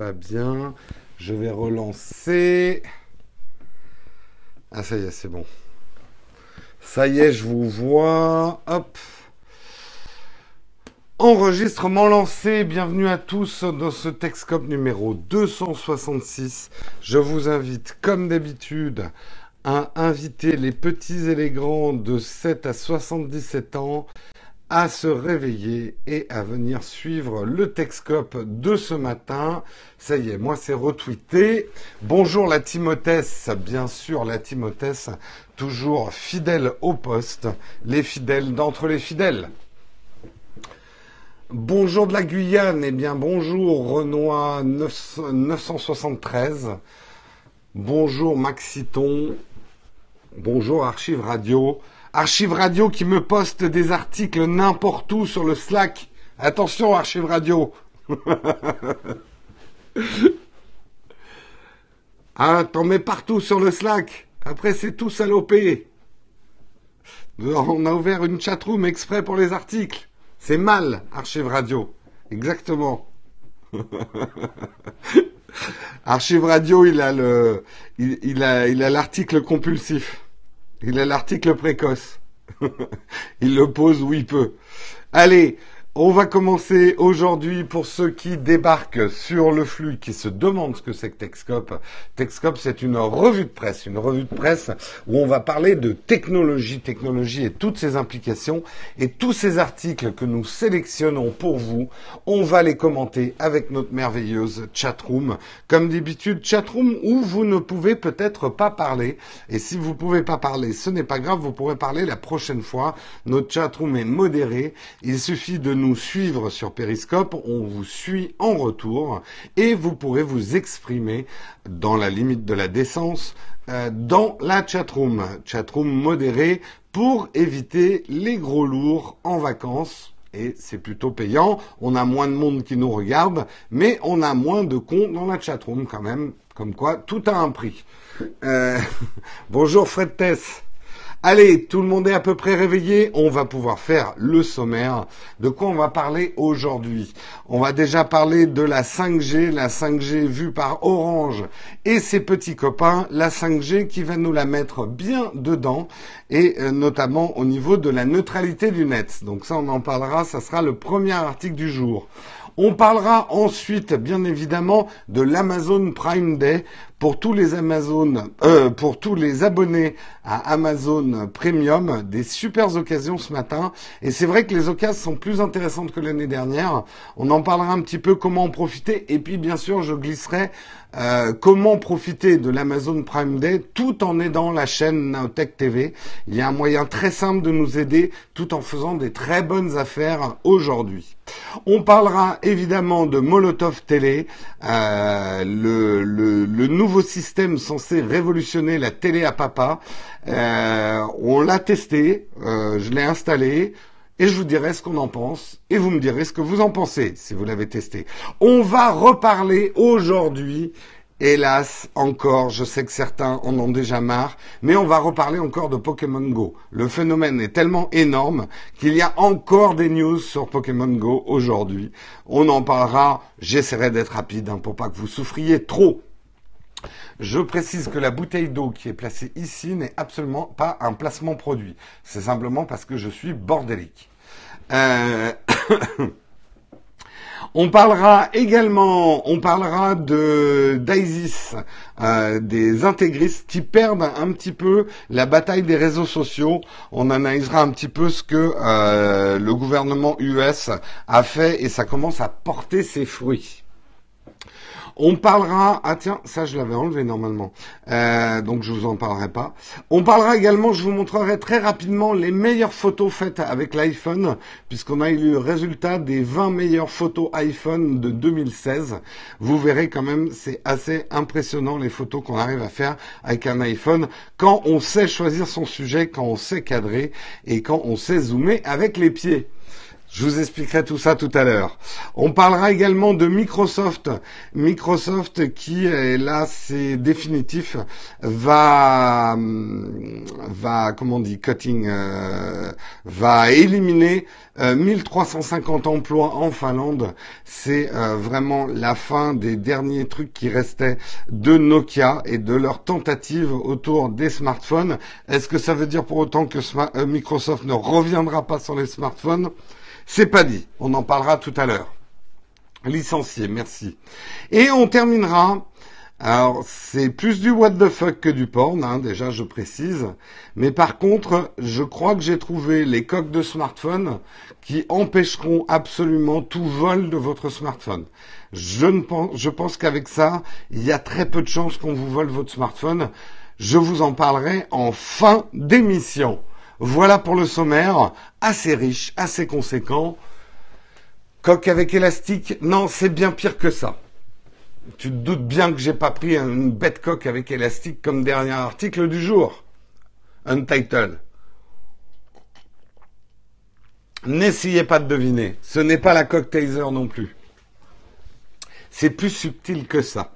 pas bien. Je vais relancer. Ah, ça y est, c'est bon. Ça y est, je vous vois. Hop. Enregistrement lancé. Bienvenue à tous dans ce Texcop numéro 266. Je vous invite, comme d'habitude, à inviter les petits et les grands de 7 à 77 ans à se réveiller et à venir suivre le Texcope de ce matin. Ça y est, moi c'est retweeté. Bonjour la Timothée, bien sûr la Timothée, toujours fidèle au poste, les fidèles d'entre les fidèles. Bonjour de la Guyane, eh bien bonjour Renoir 973. Bonjour Maxiton. Bonjour Archive Radio. Archive Radio qui me poste des articles n'importe où sur le Slack. Attention, Archive Radio. ah, t'en mets partout sur le Slack. Après, c'est tout salopé. On a ouvert une chatroom exprès pour les articles. C'est mal, Archive Radio. Exactement. Archive Radio, il a le, il a, il a l'article compulsif. Il a l'article précoce. il le pose où il peut. Allez, on va commencer aujourd'hui pour ceux qui débarquent sur le flux, qui se demandent ce que c'est que Texcop. Texcop, c'est une revue de presse, une revue de presse où on va parler de technologie, technologie et toutes ses implications. Et tous ces articles que nous sélectionnons pour vous, on va les commenter avec notre merveilleuse chatroom. Comme d'habitude, chatroom où vous ne pouvez peut-être pas parler. Et si vous ne pouvez pas parler, ce n'est pas grave, vous pourrez parler la prochaine fois. Notre chatroom est modérée. Il suffit de nous suivre sur Periscope, on vous suit en retour et vous pourrez vous exprimer dans la limite de la décence euh, dans la chatroom, chatroom modérée pour éviter les gros lourds en vacances. Et c'est plutôt payant. On a moins de monde qui nous regarde, mais on a moins de comptes dans la chatroom quand même. Comme quoi, tout a un prix. Euh, bonjour Fred Tess. Allez, tout le monde est à peu près réveillé. On va pouvoir faire le sommaire. De quoi on va parler aujourd'hui? On va déjà parler de la 5G, la 5G vue par Orange et ses petits copains, la 5G qui va nous la mettre bien dedans et euh, notamment au niveau de la neutralité du net. Donc ça, on en parlera. Ça sera le premier article du jour. On parlera ensuite, bien évidemment, de l'Amazon Prime Day pour tous les Amazon, euh, pour tous les abonnés à Amazon Premium, des super occasions ce matin. Et c'est vrai que les occasions sont plus intéressantes que l'année dernière. On en parlera un petit peu comment en profiter. Et puis, bien sûr, je glisserai euh, comment profiter de l'Amazon Prime Day tout en aidant la chaîne Naotech TV. Il y a un moyen très simple de nous aider tout en faisant des très bonnes affaires aujourd'hui. On parlera évidemment de Molotov Télé, euh, le, le, le, nouveau système censé révolutionner la télé à papa. Euh, on l'a testé, euh, je l'ai installé, et je vous dirai ce qu'on en pense et vous me direz ce que vous en pensez si vous l'avez testé. On va reparler aujourd'hui Hélas, encore, je sais que certains en ont déjà marre, mais on va reparler encore de Pokémon Go. Le phénomène est tellement énorme qu'il y a encore des news sur Pokémon Go aujourd'hui. On en parlera, j'essaierai d'être rapide hein, pour pas que vous souffriez trop. Je précise que la bouteille d'eau qui est placée ici n'est absolument pas un placement produit. C'est simplement parce que je suis bordélique. Euh... On parlera également, on parlera de d'ISIS, euh, des intégristes qui perdent un petit peu la bataille des réseaux sociaux. On analysera un petit peu ce que euh, le gouvernement US a fait et ça commence à porter ses fruits. On parlera, ah tiens, ça je l'avais enlevé normalement, euh, donc je vous en parlerai pas. On parlera également, je vous montrerai très rapidement les meilleures photos faites avec l'iPhone, puisqu'on a eu le résultat des 20 meilleures photos iPhone de 2016. Vous verrez quand même, c'est assez impressionnant les photos qu'on arrive à faire avec un iPhone quand on sait choisir son sujet, quand on sait cadrer et quand on sait zoomer avec les pieds. Je vous expliquerai tout ça tout à l'heure. On parlera également de Microsoft. Microsoft qui, et là c'est définitif, va, va, comment on dit, cutting, euh, va éliminer 1350 euh, emplois en Finlande. C'est euh, vraiment la fin des derniers trucs qui restaient de Nokia et de leur tentative autour des smartphones. Est-ce que ça veut dire pour autant que Microsoft ne reviendra pas sur les smartphones? C'est pas dit. On en parlera tout à l'heure. Licencié, merci. Et on terminera. Alors, c'est plus du what the fuck que du porn, hein, déjà, je précise. Mais par contre, je crois que j'ai trouvé les coques de smartphone qui empêcheront absolument tout vol de votre smartphone. Je, ne pense, je pense qu'avec ça, il y a très peu de chances qu'on vous vole votre smartphone. Je vous en parlerai en fin d'émission. Voilà pour le sommaire, assez riche, assez conséquent. Coque avec élastique, non, c'est bien pire que ça. Tu te doutes bien que j'ai pas pris une bête coque avec élastique comme dernier article du jour. Untitled. N'essayez pas de deviner. Ce n'est pas la coque taser non plus. C'est plus subtil que ça.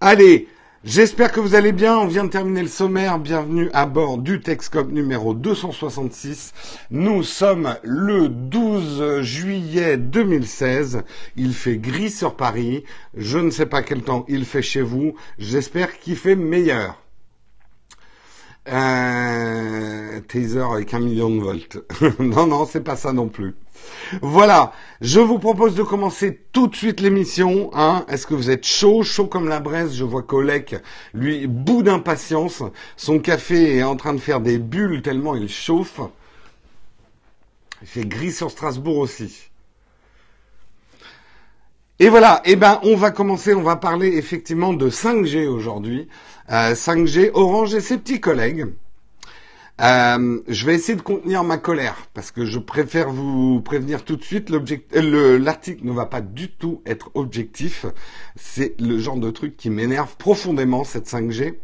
Allez, J'espère que vous allez bien. On vient de terminer le sommaire. Bienvenue à bord du Texcop numéro 266. Nous sommes le 12 juillet 2016. Il fait gris sur Paris. Je ne sais pas quel temps il fait chez vous. J'espère qu'il fait meilleur. Euh, taser avec un million de volts. non, non, c'est pas ça non plus. Voilà, je vous propose de commencer tout de suite l'émission. Hein. Est-ce que vous êtes chaud, chaud comme la braise Je vois Colec, lui, bout d'impatience. Son café est en train de faire des bulles tellement il chauffe. Il fait gris sur Strasbourg aussi. Et voilà, eh ben on va commencer, on va parler effectivement de 5G aujourd'hui. 5G, euh, Orange et ses petits collègues. Euh, je vais essayer de contenir ma colère parce que je préfère vous prévenir tout de suite. Euh, l'article ne va pas du tout être objectif. C'est le genre de truc qui m'énerve profondément cette 5G.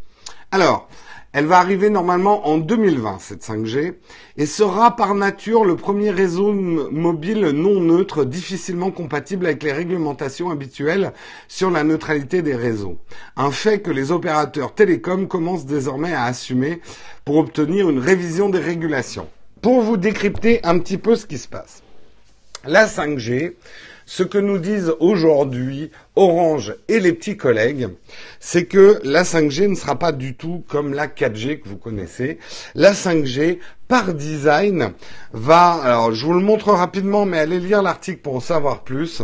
Alors, elle va arriver normalement en 2020, cette 5G, et sera par nature le premier réseau mobile non neutre difficilement compatible avec les réglementations habituelles sur la neutralité des réseaux. Un fait que les opérateurs télécoms commencent désormais à assumer pour obtenir une révision des régulations. Pour vous décrypter un petit peu ce qui se passe. La 5G, ce que nous disent aujourd'hui Orange et les petits collègues, c'est que la 5G ne sera pas du tout comme la 4G que vous connaissez. La 5G, par design, va, alors je vous le montre rapidement, mais allez lire l'article pour en savoir plus,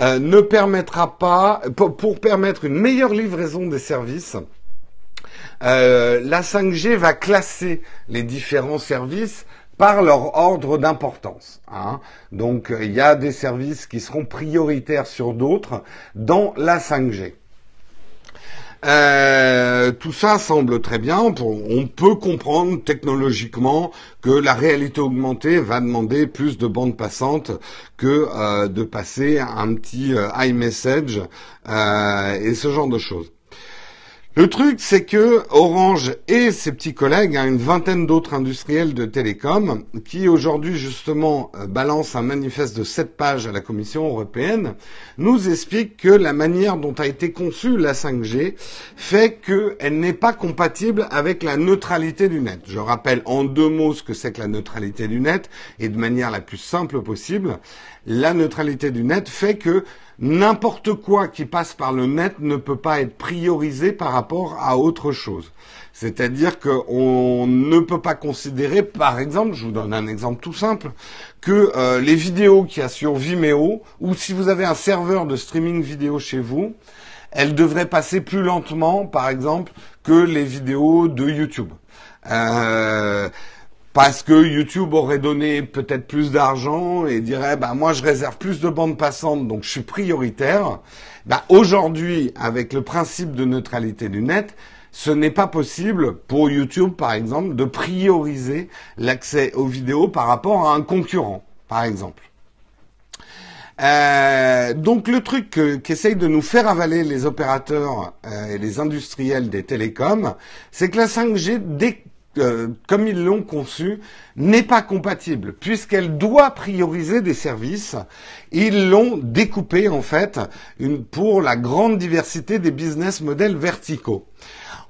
euh, ne permettra pas, pour, permettre une meilleure livraison des services, euh, la 5G va classer les différents services par leur ordre d'importance. Hein. Donc il y a des services qui seront prioritaires sur d'autres dans la 5G. Euh, tout ça semble très bien. On peut comprendre technologiquement que la réalité augmentée va demander plus de bandes passantes que euh, de passer un petit euh, iMessage et ce genre de choses. Le truc, c'est que Orange et ses petits collègues, hein, une vingtaine d'autres industriels de télécom, qui aujourd'hui justement euh, balancent un manifeste de sept pages à la Commission européenne, nous expliquent que la manière dont a été conçue la 5G fait qu'elle n'est pas compatible avec la neutralité du net. Je rappelle en deux mots ce que c'est que la neutralité du net et de manière la plus simple possible. La neutralité du net fait que n'importe quoi qui passe par le net ne peut pas être priorisé par rapport à autre chose. C'est-à-dire qu'on ne peut pas considérer, par exemple, je vous donne un exemple tout simple, que euh, les vidéos qu'il y a sur Vimeo, ou si vous avez un serveur de streaming vidéo chez vous, elles devraient passer plus lentement, par exemple, que les vidéos de YouTube. Euh, parce que YouTube aurait donné peut-être plus d'argent et dirait bah moi je réserve plus de bandes passantes donc je suis prioritaire. Bah aujourd'hui avec le principe de neutralité du net, ce n'est pas possible pour YouTube par exemple de prioriser l'accès aux vidéos par rapport à un concurrent par exemple. Euh, donc le truc qu'essayent de nous faire avaler les opérateurs euh, et les industriels des télécoms, c'est que la 5G, dès comme ils l'ont conçue, n'est pas compatible, puisqu'elle doit prioriser des services. Ils l'ont découpé, en fait, pour la grande diversité des business models verticaux.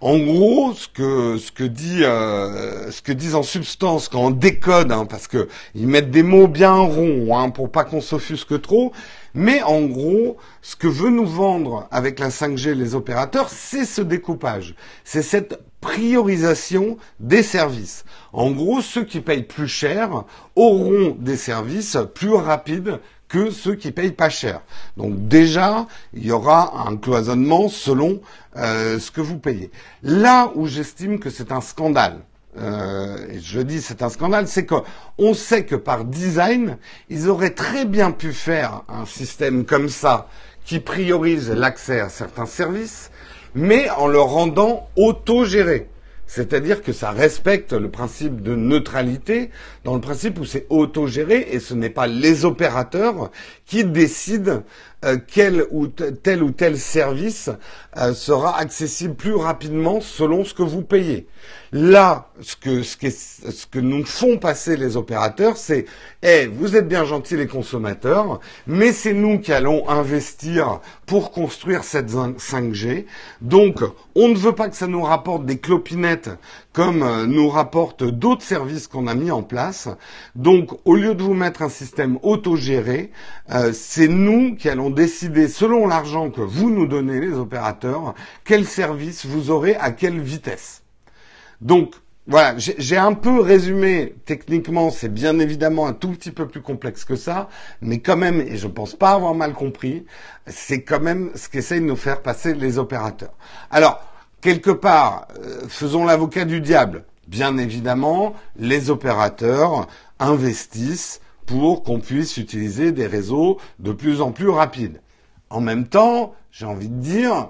En gros, ce que ce que dit euh, ce que disent en substance quand on décode, hein, parce que ils mettent des mots bien ronds hein, pour pas qu'on s'offusque trop. Mais en gros, ce que veut nous vendre avec la 5G les opérateurs, c'est ce découpage, c'est cette priorisation des services. En gros, ceux qui payent plus cher auront des services plus rapides que ceux qui payent pas cher. Donc déjà, il y aura un cloisonnement selon euh, ce que vous payez. Là où j'estime que c'est un scandale, euh, je dis c'est un scandale, c'est qu'on sait que par design, ils auraient très bien pu faire un système comme ça qui priorise l'accès à certains services, mais en le rendant autogéré. C'est-à-dire que ça respecte le principe de neutralité, dans le principe où c'est autogéré et ce n'est pas les opérateurs qui décident quel ou tel ou tel service euh, sera accessible plus rapidement selon ce que vous payez. Là, ce que, ce, ce que nous font passer les opérateurs, c'est eh, vous êtes bien gentils les consommateurs, mais c'est nous qui allons investir pour construire cette 5G. Donc, on ne veut pas que ça nous rapporte des clopinettes comme euh, nous rapportent d'autres services qu'on a mis en place. Donc, au lieu de vous mettre un système autogéré, euh, c'est nous qui allons décider, selon l'argent que vous nous donnez, les opérateurs, quel service vous aurez à quelle vitesse. Donc, voilà, j'ai un peu résumé techniquement, c'est bien évidemment un tout petit peu plus complexe que ça, mais quand même, et je ne pense pas avoir mal compris, c'est quand même ce qu'essayent de nous faire passer les opérateurs. Alors, quelque part, euh, faisons l'avocat du diable. Bien évidemment, les opérateurs investissent pour qu'on puisse utiliser des réseaux de plus en plus rapides. En même temps, j'ai envie de dire,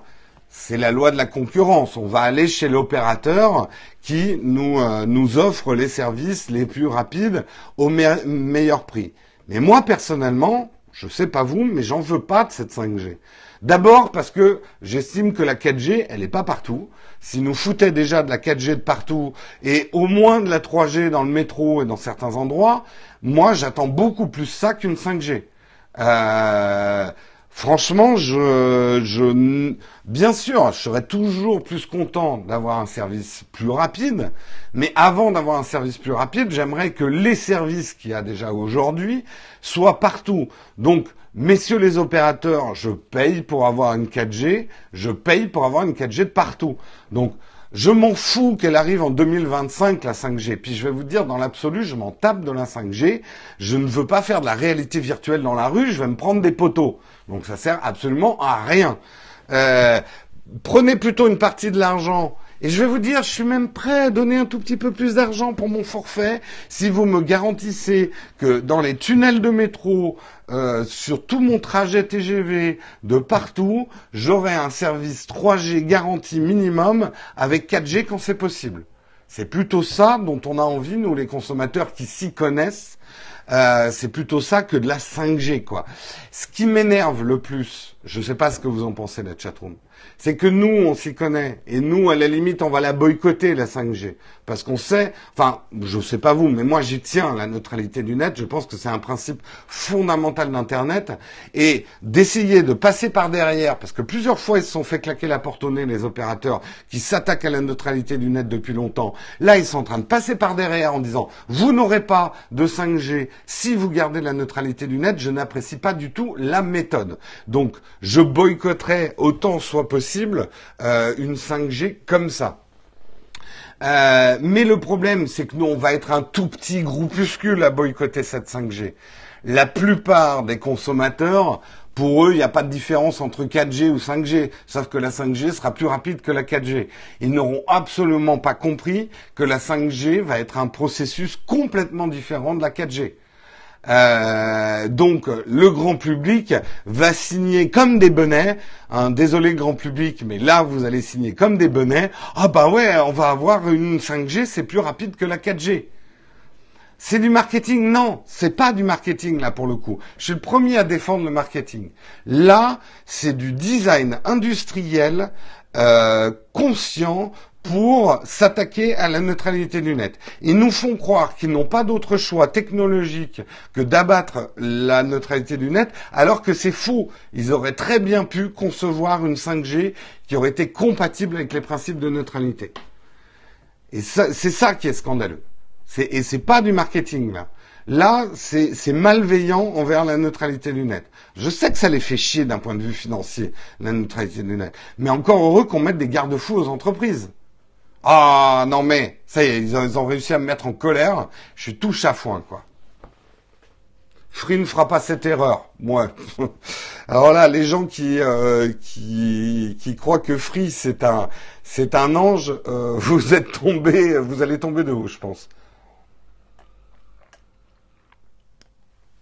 c'est la loi de la concurrence. On va aller chez l'opérateur qui nous, euh, nous offre les services les plus rapides au meilleur prix. Mais moi, personnellement, je ne sais pas vous, mais j'en veux pas de cette 5G. D'abord parce que j'estime que la 4G, elle n'est pas partout. Si nous foutait déjà de la 4G de partout et au moins de la 3G dans le métro et dans certains endroits, moi j'attends beaucoup plus ça qu'une 5G. Euh, franchement, je, je, bien sûr, je serais toujours plus content d'avoir un service plus rapide, mais avant d'avoir un service plus rapide, j'aimerais que les services qu'il y a déjà aujourd'hui soient partout. Donc, Messieurs les opérateurs, je paye pour avoir une 4G, je paye pour avoir une 4G de partout. Donc, je m'en fous qu'elle arrive en 2025, la 5G. Puis je vais vous dire, dans l'absolu, je m'en tape de la 5G. Je ne veux pas faire de la réalité virtuelle dans la rue, je vais me prendre des poteaux. Donc ça sert absolument à rien. Euh, prenez plutôt une partie de l'argent et je vais vous dire, je suis même prêt à donner un tout petit peu plus d'argent pour mon forfait si vous me garantissez que dans les tunnels de métro, euh, sur tout mon trajet TGV, de partout, j'aurai un service 3G garanti minimum avec 4G quand c'est possible. C'est plutôt ça dont on a envie, nous les consommateurs qui s'y connaissent, euh, c'est plutôt ça que de la 5G, quoi. Ce qui m'énerve le plus, je ne sais pas ce que vous en pensez, la chatroom, c'est que nous, on s'y connaît. Et nous, à la limite, on va la boycotter, la 5G. Parce qu'on sait, enfin, je sais pas vous, mais moi j'y tiens, la neutralité du net. Je pense que c'est un principe fondamental d'Internet. Et d'essayer de passer par derrière, parce que plusieurs fois ils se sont fait claquer la porte au nez, les opérateurs qui s'attaquent à la neutralité du net depuis longtemps. Là, ils sont en train de passer par derrière en disant, vous n'aurez pas de 5G si vous gardez la neutralité du net. Je n'apprécie pas du tout la méthode. Donc, je boycotterai autant soit possible euh, une 5G comme ça. Euh, mais le problème, c'est que nous, on va être un tout petit groupuscule à boycotter cette 5G. La plupart des consommateurs, pour eux, il n'y a pas de différence entre 4G ou 5G, sauf que la 5G sera plus rapide que la 4G. Ils n'auront absolument pas compris que la 5G va être un processus complètement différent de la 4G. Euh, donc le grand public va signer comme des bonnets. Hein, désolé grand public, mais là vous allez signer comme des bonnets. Ah bah ouais, on va avoir une 5G, c'est plus rapide que la 4G. C'est du marketing? Non, c'est pas du marketing là pour le coup. Je suis le premier à défendre le marketing. Là, c'est du design industriel euh, conscient pour s'attaquer à la neutralité du net. Ils nous font croire qu'ils n'ont pas d'autre choix technologique que d'abattre la neutralité du net, alors que c'est faux. Ils auraient très bien pu concevoir une 5G qui aurait été compatible avec les principes de neutralité. Et c'est ça qui est scandaleux. Et c'est pas du marketing là. Là, c'est malveillant envers la neutralité du net. Je sais que ça les fait chier d'un point de vue financier, la neutralité du net. Mais encore heureux qu'on mette des garde-fous aux entreprises. Ah non mais, ça y est, ils ont, réussi à me mettre en colère. Je suis tout chafouin, quoi. Free ne fera pas cette erreur. Moi. Alors là, les gens qui, euh, qui, qui croient que Free c'est un, c'est un ange, euh, vous êtes tombé, vous allez tomber de haut, je pense.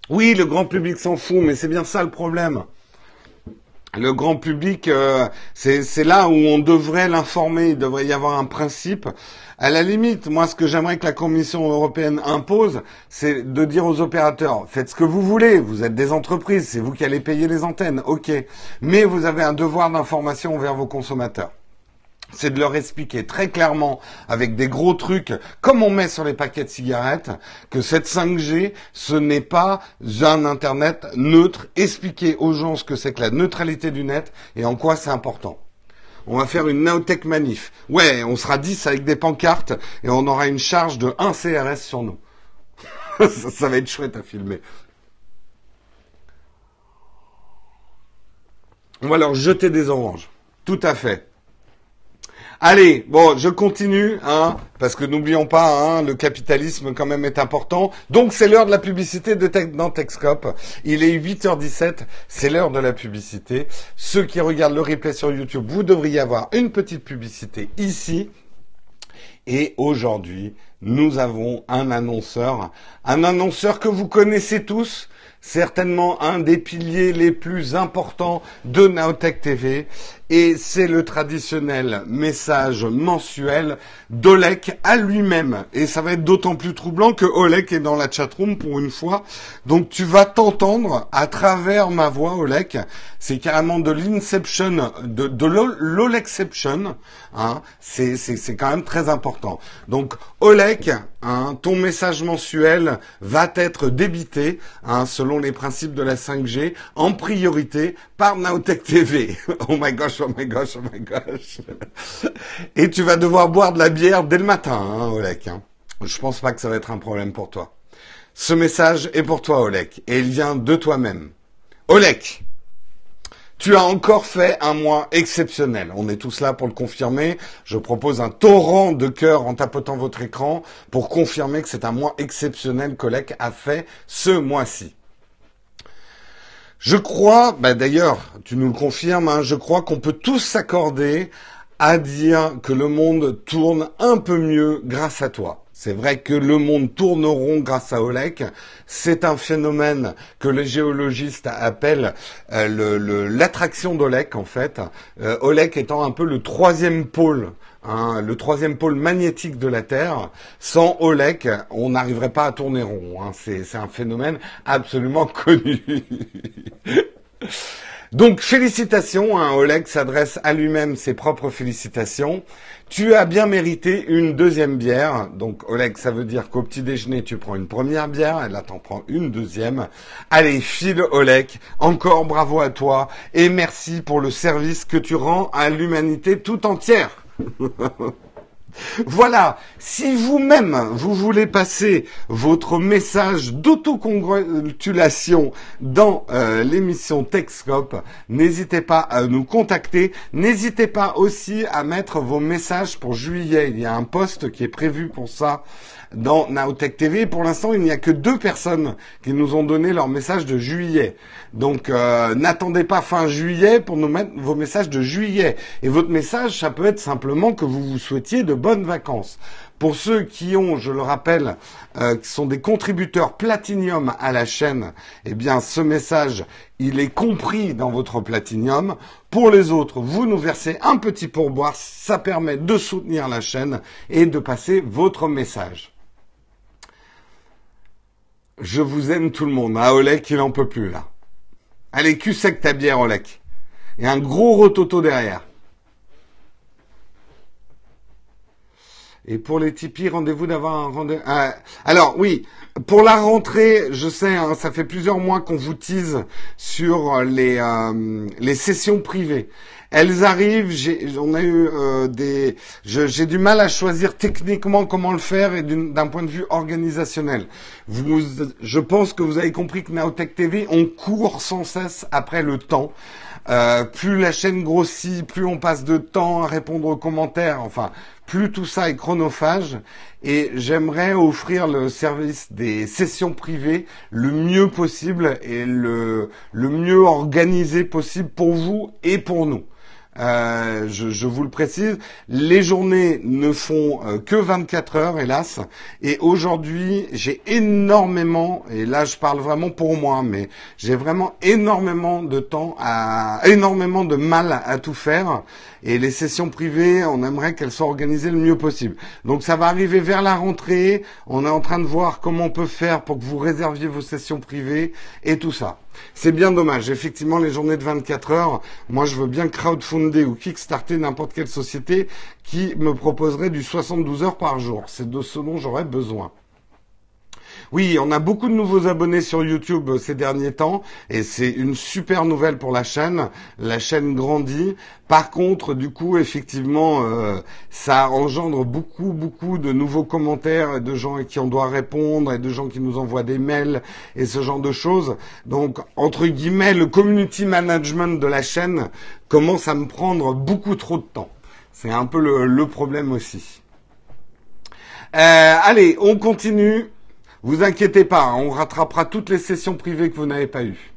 Oui, le grand public s'en fout, mais c'est bien ça le problème. Le grand public, euh, c'est là où on devrait l'informer, il devrait y avoir un principe. À la limite, moi, ce que j'aimerais que la Commission européenne impose, c'est de dire aux opérateurs, faites ce que vous voulez, vous êtes des entreprises, c'est vous qui allez payer les antennes, ok. Mais vous avez un devoir d'information envers vos consommateurs c'est de leur expliquer très clairement, avec des gros trucs, comme on met sur les paquets de cigarettes, que cette 5G, ce n'est pas un Internet neutre. Expliquer aux gens ce que c'est que la neutralité du net et en quoi c'est important. On va faire une Naotech Manif. Ouais, on sera 10 avec des pancartes et on aura une charge de 1 CRS sur nous. ça, va être chouette à filmer. On va leur jeter des oranges. Tout à fait. Allez, bon, je continue, hein, parce que n'oublions pas, hein, le capitalisme quand même est important. Donc c'est l'heure de la publicité dans Techscope. Il est 8h17, c'est l'heure de la publicité. Ceux qui regardent le replay sur YouTube, vous devriez avoir une petite publicité ici. Et aujourd'hui, nous avons un annonceur, un annonceur que vous connaissez tous, certainement un des piliers les plus importants de Naotech TV et c'est le traditionnel message mensuel d'Olek à lui-même. Et ça va être d'autant plus troublant que Olek est dans la chatroom pour une fois. Donc tu vas t'entendre à travers ma voix, Olek. C'est carrément de l'inception, de, de. Hein. C'est, c'est, quand même très important. Donc Olek, hein, ton message mensuel va être débité hein, selon les principes de la 5G en priorité par Naotech TV. oh my gosh, oh my gosh, oh my gosh. Et tu vas devoir boire de la bière dès le matin, hein, Olek. Hein. Je pense pas que ça va être un problème pour toi. Ce message est pour toi, Olek, et il vient de toi-même. Olek, tu as encore fait un mois exceptionnel. On est tous là pour le confirmer. Je propose un torrent de cœur en tapotant votre écran pour confirmer que c'est un mois exceptionnel qu'Olek a fait ce mois-ci. Je crois, bah d'ailleurs, tu nous le confirmes, hein, je crois qu'on peut tous s'accorder à dire que le monde tourne un peu mieux grâce à toi. C'est vrai que le monde tourne rond grâce à Olek. C'est un phénomène que les géologistes appellent euh, l'attraction d'Olek, en fait. Euh, Olek étant un peu le troisième pôle Hein, le troisième pôle magnétique de la Terre. Sans Olek, on n'arriverait pas à tourner rond. Hein. C'est un phénomène absolument connu. Donc félicitations, hein, Oleg s'adresse à lui-même ses propres félicitations. Tu as bien mérité une deuxième bière. Donc Oleg, ça veut dire qu'au petit déjeuner, tu prends une première bière, et là t'en prends une deuxième. Allez, file Oleg, encore bravo à toi et merci pour le service que tu rends à l'humanité tout entière. Voilà, si vous-même vous voulez passer votre message d'autocongratulation dans euh, l'émission Techscope, n'hésitez pas à nous contacter. N'hésitez pas aussi à mettre vos messages pour juillet. Il y a un poste qui est prévu pour ça dans Naotech TV. Pour l'instant, il n'y a que deux personnes qui nous ont donné leur message de juillet. Donc, euh, n'attendez pas fin juillet pour nous mettre vos messages de juillet. Et votre message, ça peut être simplement que vous vous souhaitiez de bonnes vacances. Pour ceux qui ont, je le rappelle, euh, qui sont des contributeurs platinium à la chaîne, eh bien, ce message, il est compris dans votre platinium. Pour les autres, vous nous versez un petit pourboire. Ça permet de soutenir la chaîne et de passer votre message. Je vous aime tout le monde. Ah, Olek, il en peut plus, là. Allez, cul sec ta bière, Olek. Et un gros rototo derrière. Et pour les Tipeee, rendez-vous d'avoir un rendez-vous. Alors oui, pour la rentrée, je sais, hein, ça fait plusieurs mois qu'on vous tease sur les euh, les sessions privées. Elles arrivent, j'ai, on a eu euh, des, j'ai du mal à choisir techniquement comment le faire et d'un point de vue organisationnel. Je pense que vous avez compris que Naotech TV, on court sans cesse après le temps. Euh, plus la chaîne grossit, plus on passe de temps à répondre aux commentaires. Enfin, plus tout ça est chronophage. Et j'aimerais offrir le service des sessions privées le mieux possible et le, le mieux organisé possible pour vous et pour nous. Euh, je, vous le précise, les journées ne font euh, que 24 heures, hélas. Et aujourd'hui, j'ai énormément, et là je parle vraiment pour moi, mais j'ai vraiment énormément de temps à, énormément de mal à tout faire. Et les sessions privées, on aimerait qu'elles soient organisées le mieux possible. Donc ça va arriver vers la rentrée. On est en train de voir comment on peut faire pour que vous réserviez vos sessions privées et tout ça. C'est bien dommage. Effectivement, les journées de 24 heures, moi je veux bien crowdfunder ou kickstarter n'importe quelle société qui me proposerait du 72 heures par jour. C'est de ce dont j'aurais besoin. Oui, on a beaucoup de nouveaux abonnés sur YouTube euh, ces derniers temps et c'est une super nouvelle pour la chaîne. La chaîne grandit. Par contre, du coup, effectivement, euh, ça engendre beaucoup, beaucoup de nouveaux commentaires et de gens qui on doit répondre et de gens qui nous envoient des mails et ce genre de choses. Donc, entre guillemets, le community management de la chaîne commence à me prendre beaucoup trop de temps. C'est un peu le, problème aussi. Euh, allez, on continue. Vous inquiétez pas, hein, on rattrapera toutes les sessions privées que vous n'avez pas eues.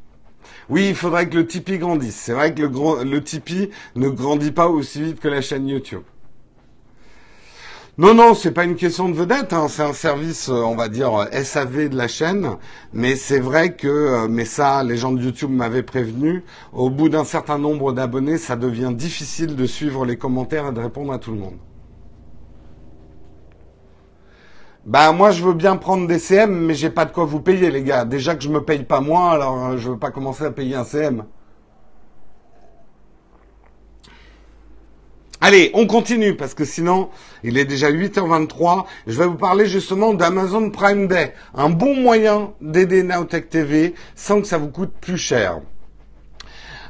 Oui, il faudrait que le Tipeee grandisse. C'est vrai que le, le Tipeee ne grandit pas aussi vite que la chaîne YouTube. Non, non, c'est pas une question de vedette. Hein. C'est un service, euh, on va dire SAV de la chaîne. Mais c'est vrai que, euh, mais ça, les gens de YouTube m'avaient prévenu. Au bout d'un certain nombre d'abonnés, ça devient difficile de suivre les commentaires et de répondre à tout le monde. Bah moi je veux bien prendre des CM, mais j'ai pas de quoi vous payer les gars. Déjà que je me paye pas moi, alors euh, je veux pas commencer à payer un CM. Allez, on continue parce que sinon, il est déjà 8h23. Je vais vous parler justement d'Amazon Prime Day, un bon moyen d'aider Nowtech TV sans que ça vous coûte plus cher.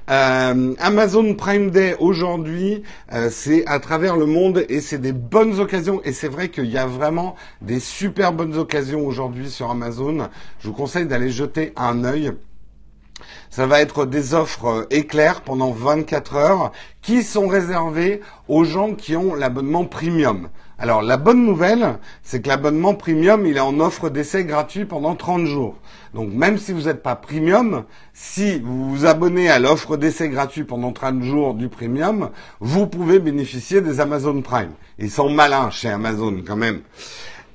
Euh, Amazon Prime Day aujourd'hui, euh, c'est à travers le monde et c'est des bonnes occasions. Et c'est vrai qu'il y a vraiment des super bonnes occasions aujourd'hui sur Amazon. Je vous conseille d'aller jeter un œil. Ça va être des offres euh, éclairs pendant 24 heures qui sont réservées aux gens qui ont l'abonnement premium. Alors la bonne nouvelle, c'est que l'abonnement premium, il est en offre d'essai gratuit pendant 30 jours. Donc même si vous n'êtes pas premium, si vous vous abonnez à l'offre d'essai gratuit pendant 30 jours du premium, vous pouvez bénéficier des Amazon Prime. Ils sont malins chez Amazon quand même.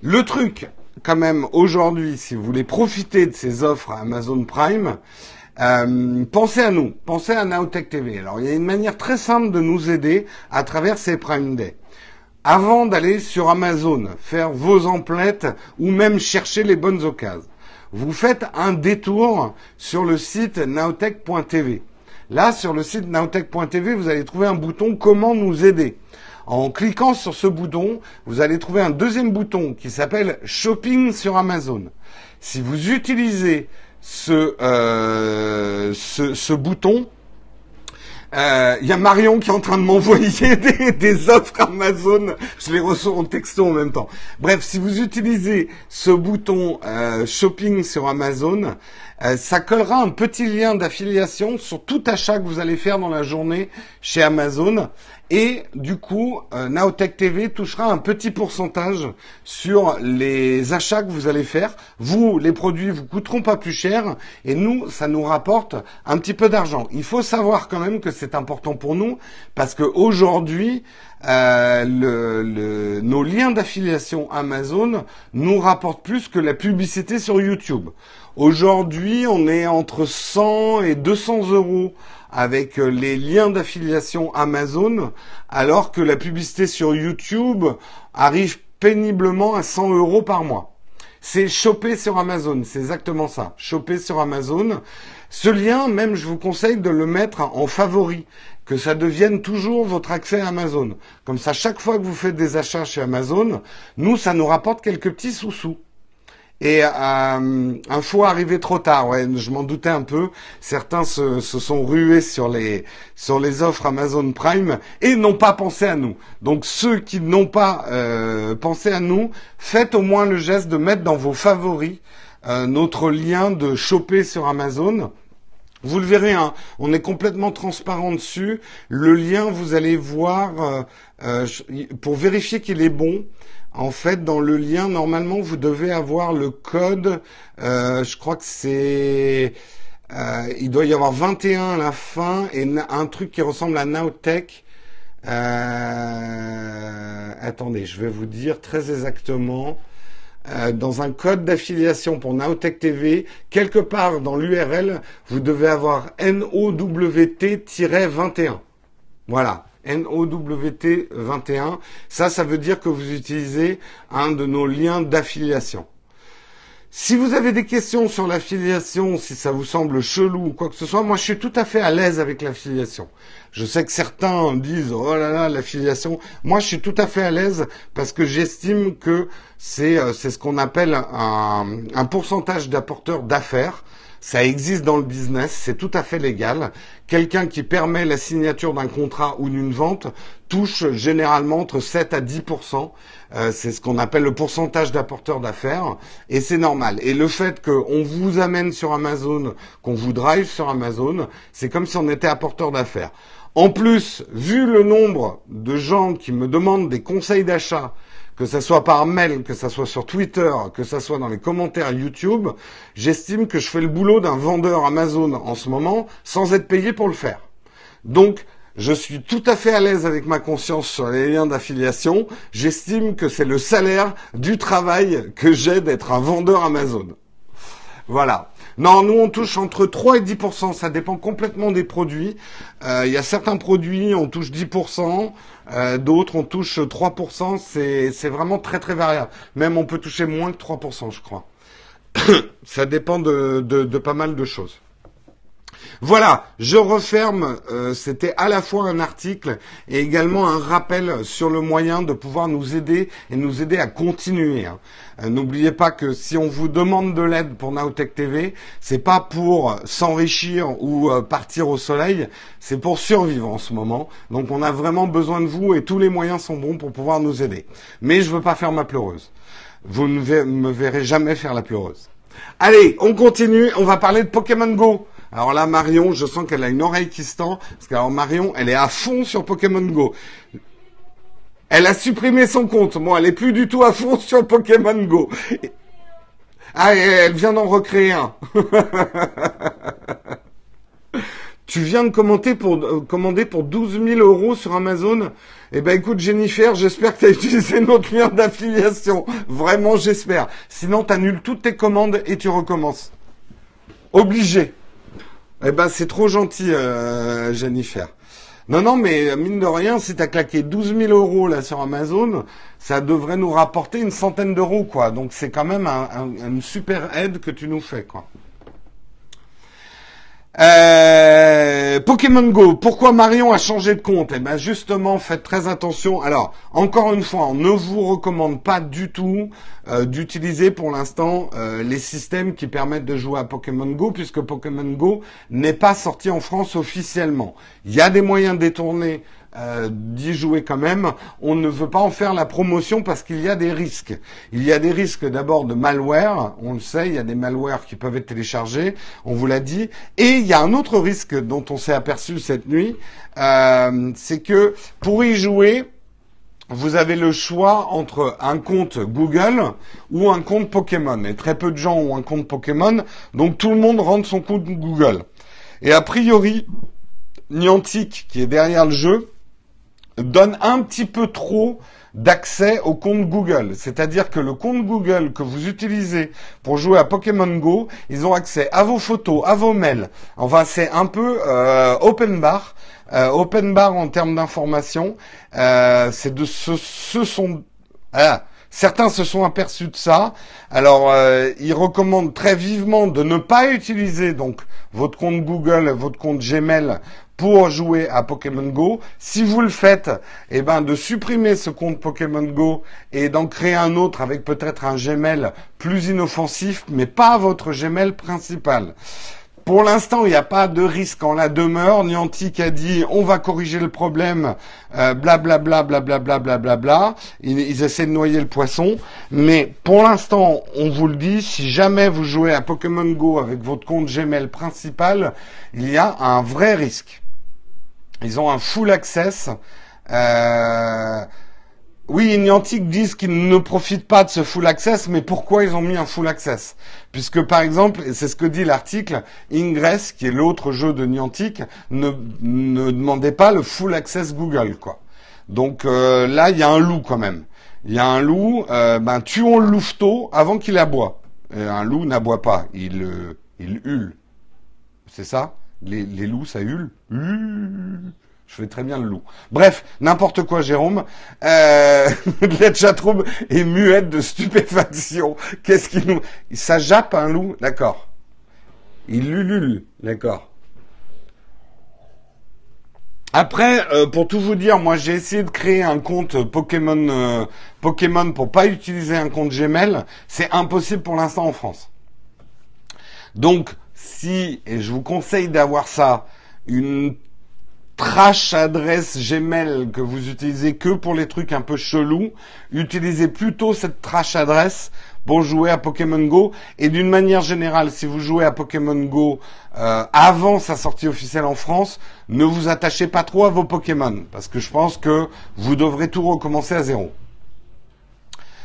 Le truc, quand même, aujourd'hui, si vous voulez profiter de ces offres Amazon Prime, euh, pensez à nous, pensez à Nowtech TV. Alors il y a une manière très simple de nous aider à travers ces Prime Day avant d'aller sur Amazon, faire vos emplettes ou même chercher les bonnes occasions. Vous faites un détour sur le site nowtech.tv. Là, sur le site nowtech.tv, vous allez trouver un bouton Comment nous aider. En cliquant sur ce bouton, vous allez trouver un deuxième bouton qui s'appelle Shopping sur Amazon. Si vous utilisez ce, euh, ce, ce bouton, il euh, y a Marion qui est en train de m'envoyer des, offres Amazon. Je les reçois en texto en même temps. Bref, si vous utilisez ce bouton euh, shopping sur Amazon, euh, ça collera un petit lien d'affiliation sur tout achat que vous allez faire dans la journée chez Amazon. Et du coup, euh, Naotech TV touchera un petit pourcentage sur les achats que vous allez faire. Vous, les produits vous coûteront pas plus cher et nous, ça nous rapporte un petit peu d'argent. Il faut savoir quand même que c'est important pour nous parce que aujourd'hui, euh, nos liens d'affiliation Amazon nous rapportent plus que la publicité sur YouTube. Aujourd'hui, on est entre 100 et 200 euros avec euh, les liens d'affiliation Amazon, alors que la publicité sur YouTube arrive péniblement à 100 euros par mois. C'est choper sur Amazon, c'est exactement ça. Choper sur Amazon. Ce lien, même, je vous conseille de le mettre en favori. que ça devienne toujours votre accès à Amazon. Comme ça, chaque fois que vous faites des achats chez Amazon, nous, ça nous rapporte quelques petits sous-sous. Et euh, un faux arrivé trop tard, ouais, je m'en doutais un peu. Certains se, sont rués sur les sur les offres Amazon Prime et n'ont pas pensé à nous. Donc ceux qui n'ont pas euh, pensé à nous, faites au moins le geste de mettre dans vos favoris euh, notre lien de choper sur Amazon. Vous le verrez, hein, on est complètement transparent dessus. Le lien, vous allez voir, euh, pour vérifier qu'il est bon, en fait, dans le lien, normalement, vous devez avoir le code. Euh, je crois que c'est. Euh, il doit y avoir 21 à la fin et un truc qui ressemble à Nowtech. Euh, attendez, je vais vous dire très exactement. dans un code d'affiliation pour Nowtech TV, quelque part dans l'URL, vous devez avoir NOWT-21. Voilà. NOWT21. Ça, ça veut dire que vous utilisez un de nos liens d'affiliation. Si vous avez des questions sur l'affiliation, si ça vous semble chelou ou quoi que ce soit, moi je suis tout à fait à l'aise avec l'affiliation. Je sais que certains disent oh là là l'affiliation. Moi je suis tout à fait à l'aise parce que j'estime que c'est euh, ce qu'on appelle un, un pourcentage d'apporteurs d'affaires. Ça existe dans le business, c'est tout à fait légal. Quelqu'un qui permet la signature d'un contrat ou d'une vente touche généralement entre 7 à 10% euh, c'est ce qu'on appelle le pourcentage d'apporteurs d'affaires et c'est normal. Et le fait qu'on vous amène sur Amazon, qu'on vous drive sur Amazon, c'est comme si on était apporteur d'affaires. En plus, vu le nombre de gens qui me demandent des conseils d'achat que ce soit par mail, que ce soit sur Twitter, que ce soit dans les commentaires YouTube, j'estime que je fais le boulot d'un vendeur Amazon en ce moment sans être payé pour le faire. Donc, je suis tout à fait à l'aise avec ma conscience sur les liens d'affiliation. J'estime que c'est le salaire du travail que j'ai d'être un vendeur Amazon. Voilà. Non, nous on touche entre 3 et 10 ça dépend complètement des produits. Euh, il y a certains produits on touche 10 euh, d'autres on touche 3 c'est c'est vraiment très très variable. Même on peut toucher moins que 3 je crois. Ça dépend de, de pas mal de choses. Voilà, je referme. Euh, c'était à la fois un article et également un rappel sur le moyen de pouvoir nous aider et nous aider à continuer. Hein. Euh, n'oubliez pas que si on vous demande de l'aide pour Naotech TV, c'est pas pour s'enrichir ou euh, partir au soleil, c'est pour survivre en ce moment. Donc on a vraiment besoin de vous et tous les moyens sont bons pour pouvoir nous aider. Mais je veux pas faire ma pleureuse. Vous ne me verrez jamais faire la pleureuse. Allez, on continue. On va parler de Pokémon Go. Alors là, Marion, je sens qu'elle a une oreille qui se tend, parce que Marion, elle est à fond sur Pokémon Go. Elle a supprimé son compte. Bon, elle est plus du tout à fond sur Pokémon Go. Ah, elle vient d'en recréer un. tu viens de commenter pour, euh, commander pour 12 000 euros sur Amazon Eh ben écoute Jennifer, j'espère que tu as utilisé notre lien d'affiliation. Vraiment, j'espère. Sinon, tu annules toutes tes commandes et tu recommences. Obligé. Eh ben, c'est trop gentil, euh, Jennifer. Non, non, mais mine de rien, si t'as claqué 12 000 euros là sur Amazon, ça devrait nous rapporter une centaine d'euros, quoi. Donc c'est quand même une super aide que tu nous fais, quoi. Euh, Pokémon Go, pourquoi Marion a changé de compte? Eh ben justement, faites très attention. Alors, encore une fois, on ne vous recommande pas du tout euh, d'utiliser pour l'instant euh, les systèmes qui permettent de jouer à Pokémon Go, puisque Pokémon Go n'est pas sorti en France officiellement. Il y a des moyens détournés euh, d'y jouer quand même. On ne veut pas en faire la promotion parce qu'il y a des risques. Il y a des risques d'abord de malware, on le sait, il y a des malwares qui peuvent être téléchargés, on vous l'a dit. Et il y a un autre risque dont on s'est aperçu cette nuit, euh, c'est que pour y jouer, vous avez le choix entre un compte Google ou un compte Pokémon. Et très peu de gens ont un compte Pokémon, donc tout le monde rentre son compte Google. Et a priori, Niantic, qui est derrière le jeu, donne un petit peu trop d'accès au compte Google. C'est-à-dire que le compte Google que vous utilisez pour jouer à Pokémon Go, ils ont accès à vos photos, à vos mails. Enfin, c'est un peu euh, open bar. Euh, open bar en termes d'information. Euh, c'est de ce, ce sont... Certains se sont aperçus de ça. Alors, euh, ils recommandent très vivement de ne pas utiliser donc votre compte Google, votre compte Gmail pour jouer à Pokémon Go. Si vous le faites, eh ben de supprimer ce compte Pokémon Go et d'en créer un autre avec peut-être un Gmail plus inoffensif, mais pas votre Gmail principal. Pour l'instant, il n'y a pas de risque en la demeure. Niantic a dit on va corriger le problème, blablabla, blablabla, blablabla. Ils, ils essaient de noyer le poisson. Mais pour l'instant, on vous le dit, si jamais vous jouez à Pokémon Go avec votre compte Gmail principal, il y a un vrai risque. Ils ont un full access. Euh, oui, Niantic disent qu'ils ne profitent pas de ce full access, mais pourquoi ils ont mis un full access? Puisque par exemple, c'est ce que dit l'article, Ingress, qui est l'autre jeu de Niantic, ne, ne demandait pas le full access Google, quoi. Donc euh, là, il y a un loup quand même. Il y a un loup, euh, ben tuons le louveteau avant qu'il aboie. Un loup n'aboie pas, il, euh, il hule. C'est ça? Les, les, loups, ça hule. Je fais très bien le loup. Bref, n'importe quoi, Jérôme. Euh, la chatroom est muette de stupéfaction. Qu'est-ce qu'il nous... Ça jappe un loup D'accord. Il lulule, d'accord. Après, euh, pour tout vous dire, moi j'ai essayé de créer un compte Pokémon euh, Pokémon pour pas utiliser un compte Gmail. C'est impossible pour l'instant en France. Donc, si, et je vous conseille d'avoir ça, une trash adresse Gmail que vous utilisez que pour les trucs un peu chelous, utilisez plutôt cette trash adresse pour jouer à Pokémon Go. Et d'une manière générale, si vous jouez à Pokémon Go euh, avant sa sortie officielle en France, ne vous attachez pas trop à vos Pokémon, parce que je pense que vous devrez tout recommencer à zéro.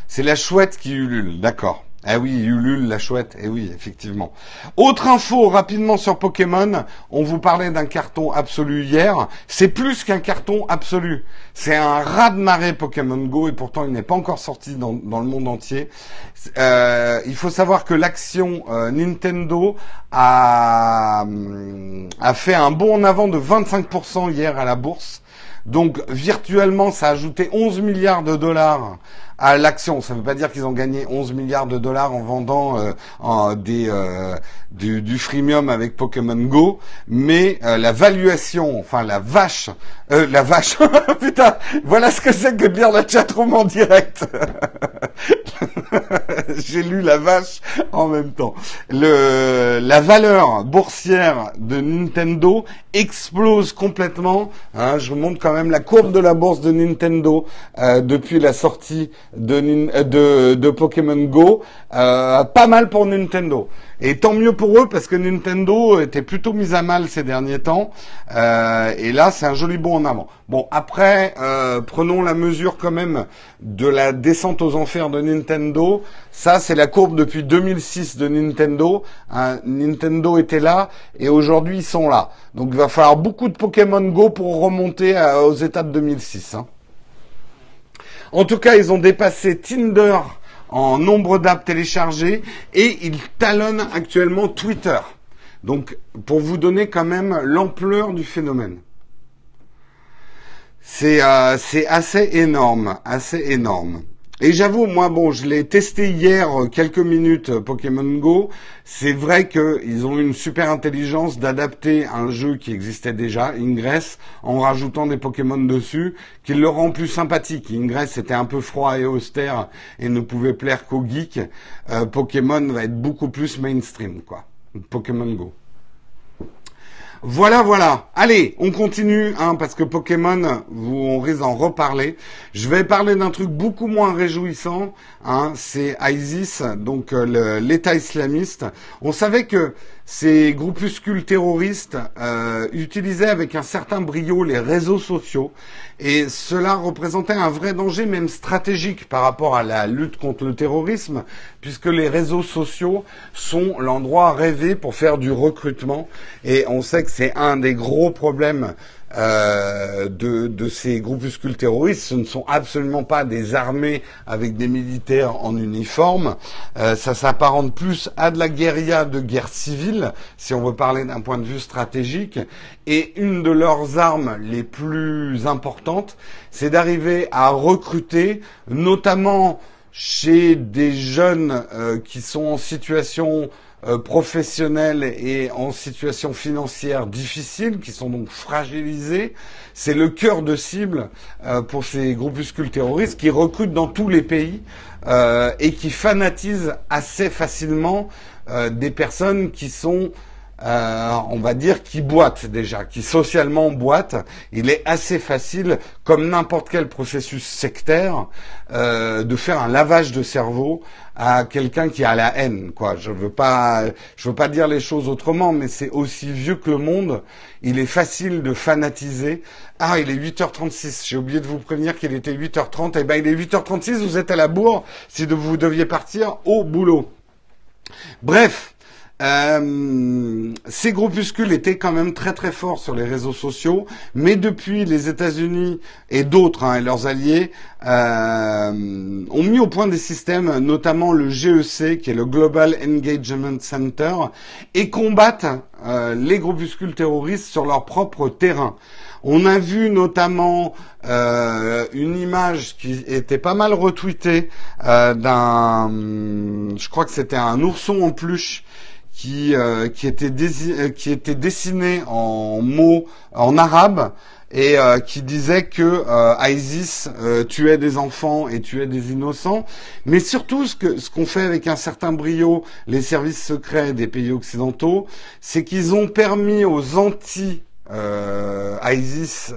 C'est la chouette qui ulule, d'accord. Ah oui, Ulule, la chouette. Eh oui, effectivement. Autre info rapidement sur Pokémon. On vous parlait d'un carton absolu hier. C'est plus qu'un carton absolu. C'est un raz-de-marée Pokémon Go et pourtant il n'est pas encore sorti dans, le monde entier. Euh, il faut savoir que l'action euh, Nintendo a, a fait un bond en avant de 25% hier à la bourse. Donc virtuellement, ça a ajouté 11 milliards de dollars à l'action. Ça ne veut pas dire qu'ils ont gagné 11 milliards de dollars en vendant euh, des, euh, du, du, freemium avec Pokémon Go, mais euh, la valuation, enfin la vache, euh, la vache, putain, voilà ce que c'est que de lire la chatroom en direct. J'ai lu la vache en même temps. Le, la valeur boursière de Nintendo explose complètement. Hein, je vous montre quand même la courbe de la bourse de Nintendo euh, depuis la sortie de, de, de Pokémon Go. Euh, pas mal pour Nintendo. Et tant mieux pour eux parce que Nintendo était plutôt mis à mal ces derniers temps. Euh, et là, c'est un joli bond en avant. Bon, après, euh, prenons la mesure quand même de la descente aux enfers de Nintendo. Ça, c'est la courbe depuis 2006 de Nintendo. Hein, Nintendo était là et aujourd'hui, ils sont là. Donc, il va falloir beaucoup de Pokémon Go pour remonter aux états de 2006. Hein. En tout cas, ils ont dépassé Tinder en nombre d'apps téléchargées et il talonne actuellement Twitter. Donc, pour vous donner quand même l'ampleur du phénomène. C'est euh, assez énorme, assez énorme. Et j'avoue, moi, bon, je l'ai testé hier euh, quelques minutes euh, Pokémon Go. C'est vrai qu'ils ont une super intelligence d'adapter un jeu qui existait déjà, Ingress, en rajoutant des Pokémon dessus, qui le rend plus sympathique. Ingress était un peu froid et austère et ne pouvait plaire qu'aux geeks. Euh, Pokémon va être beaucoup plus mainstream, quoi. Pokémon Go. Voilà, voilà. Allez, on continue, hein, parce que Pokémon, vous, on risque d'en reparler. Je vais parler d'un truc beaucoup moins réjouissant. Hein, c'est ISIS, donc euh, l'État islamiste. On savait que ces groupuscules terroristes euh, utilisaient avec un certain brio les réseaux sociaux et cela représentait un vrai danger même stratégique par rapport à la lutte contre le terrorisme puisque les réseaux sociaux sont l'endroit rêvé pour faire du recrutement et on sait que c'est un des gros problèmes euh, de, ces groupuscules terroristes. Ce ne sont absolument pas des armées avec des militaires en uniforme. Euh, ça s'apparente plus à de la guérilla de guerre civile, si on veut parler d'un point de vue stratégique. Et une de leurs armes les plus importantes, c'est d'arriver à recruter notamment chez des jeunes euh, qui sont en situation euh, professionnelle et en situation financière difficile, qui sont donc fragilisés. C'est le cœur de cible euh, pour ces groupuscules terroristes qui recrutent dans tous les pays et qui fanatisent assez facilement des personnes qui sont euh, on va dire, qui boite déjà, qui socialement boite. Il est assez facile, comme n'importe quel processus sectaire, euh, de faire un lavage de cerveau à quelqu'un qui a la haine. Quoi. Je veux veux pas dire les choses autrement, mais c'est aussi vieux que le monde. Il est facile de fanatiser. Ah, il est 8h36. J'ai oublié de vous prévenir qu'il était 8h30. Eh ben, il est 8h36. Vous êtes à la bourre si vous deviez partir au boulot. Bref. Euh, ces groupuscules étaient quand même très très forts sur les réseaux sociaux, mais depuis les États-Unis et d'autres hein, et leurs alliés euh, ont mis au point des systèmes, notamment le GEC, qui est le Global Engagement Center, et combattent euh, les groupuscules terroristes sur leur propre terrain. On a vu notamment euh, une image qui était pas mal retweetée euh, d'un, je crois que c'était un ourson en peluche qui, euh, qui, était euh, qui était dessiné en mots en arabe et euh, qui disait que ISIS tuait des enfants et tuait des innocents, mais surtout ce que ce qu'ont fait avec un certain brio les services secrets des pays occidentaux, c'est qu'ils ont permis aux anti ISIS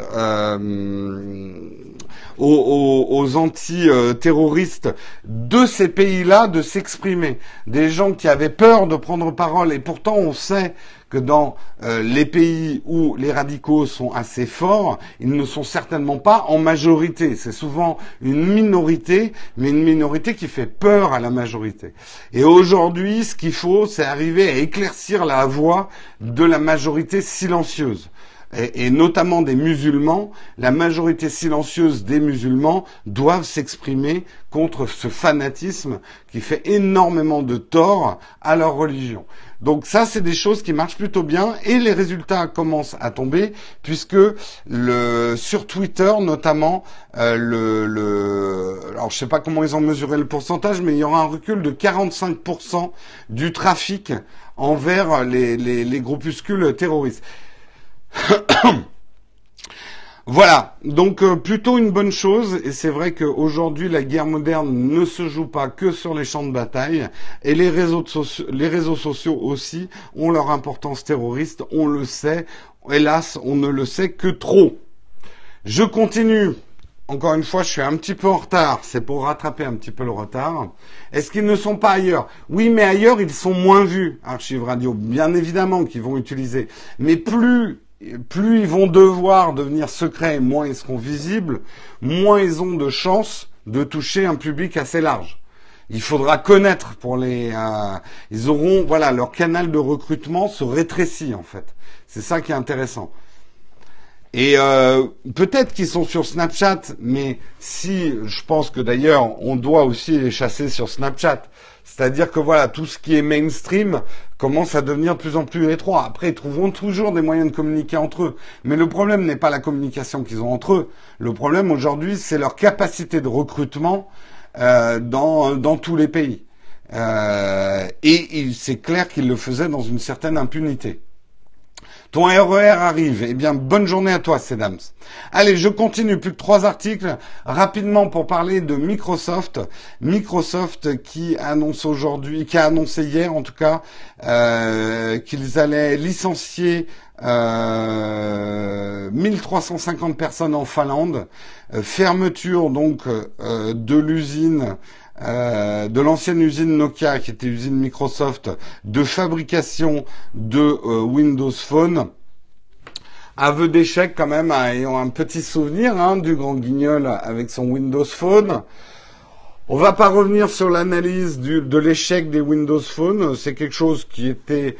aux, aux, anti-terroristes de ces pays-là de s'exprimer. Des gens qui avaient peur de prendre parole. Et pourtant, on sait que dans euh, les pays où les radicaux sont assez forts, ils ne sont certainement pas en majorité. C'est souvent une minorité, mais une minorité qui fait peur à la majorité. Et aujourd'hui, ce qu'il faut, c'est arriver à éclaircir la voix de la majorité silencieuse et, notamment des musulmans, la majorité silencieuse des musulmans doivent s'exprimer contre ce fanatisme qui fait énormément de tort à leur religion. Donc ça, c'est des choses qui marchent plutôt bien et les résultats commencent à tomber puisque le, sur Twitter notamment, euh, le, le, alors je sais pas comment ils ont mesuré le pourcentage, mais il y aura un recul de 45% du trafic envers les, les, les groupuscules terroristes. Voilà, donc euh, plutôt une bonne chose, et c'est vrai qu'aujourd'hui la guerre moderne ne se joue pas que sur les champs de bataille, et les réseaux, sociaux, les réseaux sociaux aussi ont leur importance terroriste, on le sait, hélas on ne le sait que trop. Je continue, encore une fois je suis un petit peu en retard, c'est pour rattraper un petit peu le retard. Est-ce qu'ils ne sont pas ailleurs? Oui mais ailleurs ils sont moins vus, Archive Radio, bien évidemment qu'ils vont utiliser, mais plus plus ils vont devoir devenir secrets, moins ils seront visibles, moins ils ont de chances de toucher un public assez large. Il faudra connaître pour les. Euh, ils auront voilà leur canal de recrutement se rétrécit en fait. C'est ça qui est intéressant. Et euh, peut-être qu'ils sont sur Snapchat, mais si je pense que d'ailleurs on doit aussi les chasser sur Snapchat. C'est-à-dire que voilà, tout ce qui est mainstream commence à devenir de plus en plus étroit. Après, ils trouveront toujours des moyens de communiquer entre eux. Mais le problème n'est pas la communication qu'ils ont entre eux. Le problème aujourd'hui, c'est leur capacité de recrutement euh, dans, dans tous les pays. Euh, et c'est clair qu'ils le faisaient dans une certaine impunité. Ton RER e arrive. Eh bien, bonne journée à toi, Sedams. Allez, je continue. Plus que trois articles rapidement pour parler de Microsoft. Microsoft qui annonce aujourd'hui, qui a annoncé hier en tout cas, euh, qu'ils allaient licencier euh, 1350 personnes en Finlande. Euh, fermeture donc euh, de l'usine euh, de l'ancienne usine Nokia, qui était usine Microsoft, de fabrication de euh, Windows Phone. Aveu d'échec quand même, hein, ayant un petit souvenir hein, du grand guignol avec son Windows Phone. On va pas revenir sur l'analyse de l'échec des Windows Phone. C'est quelque chose qui était,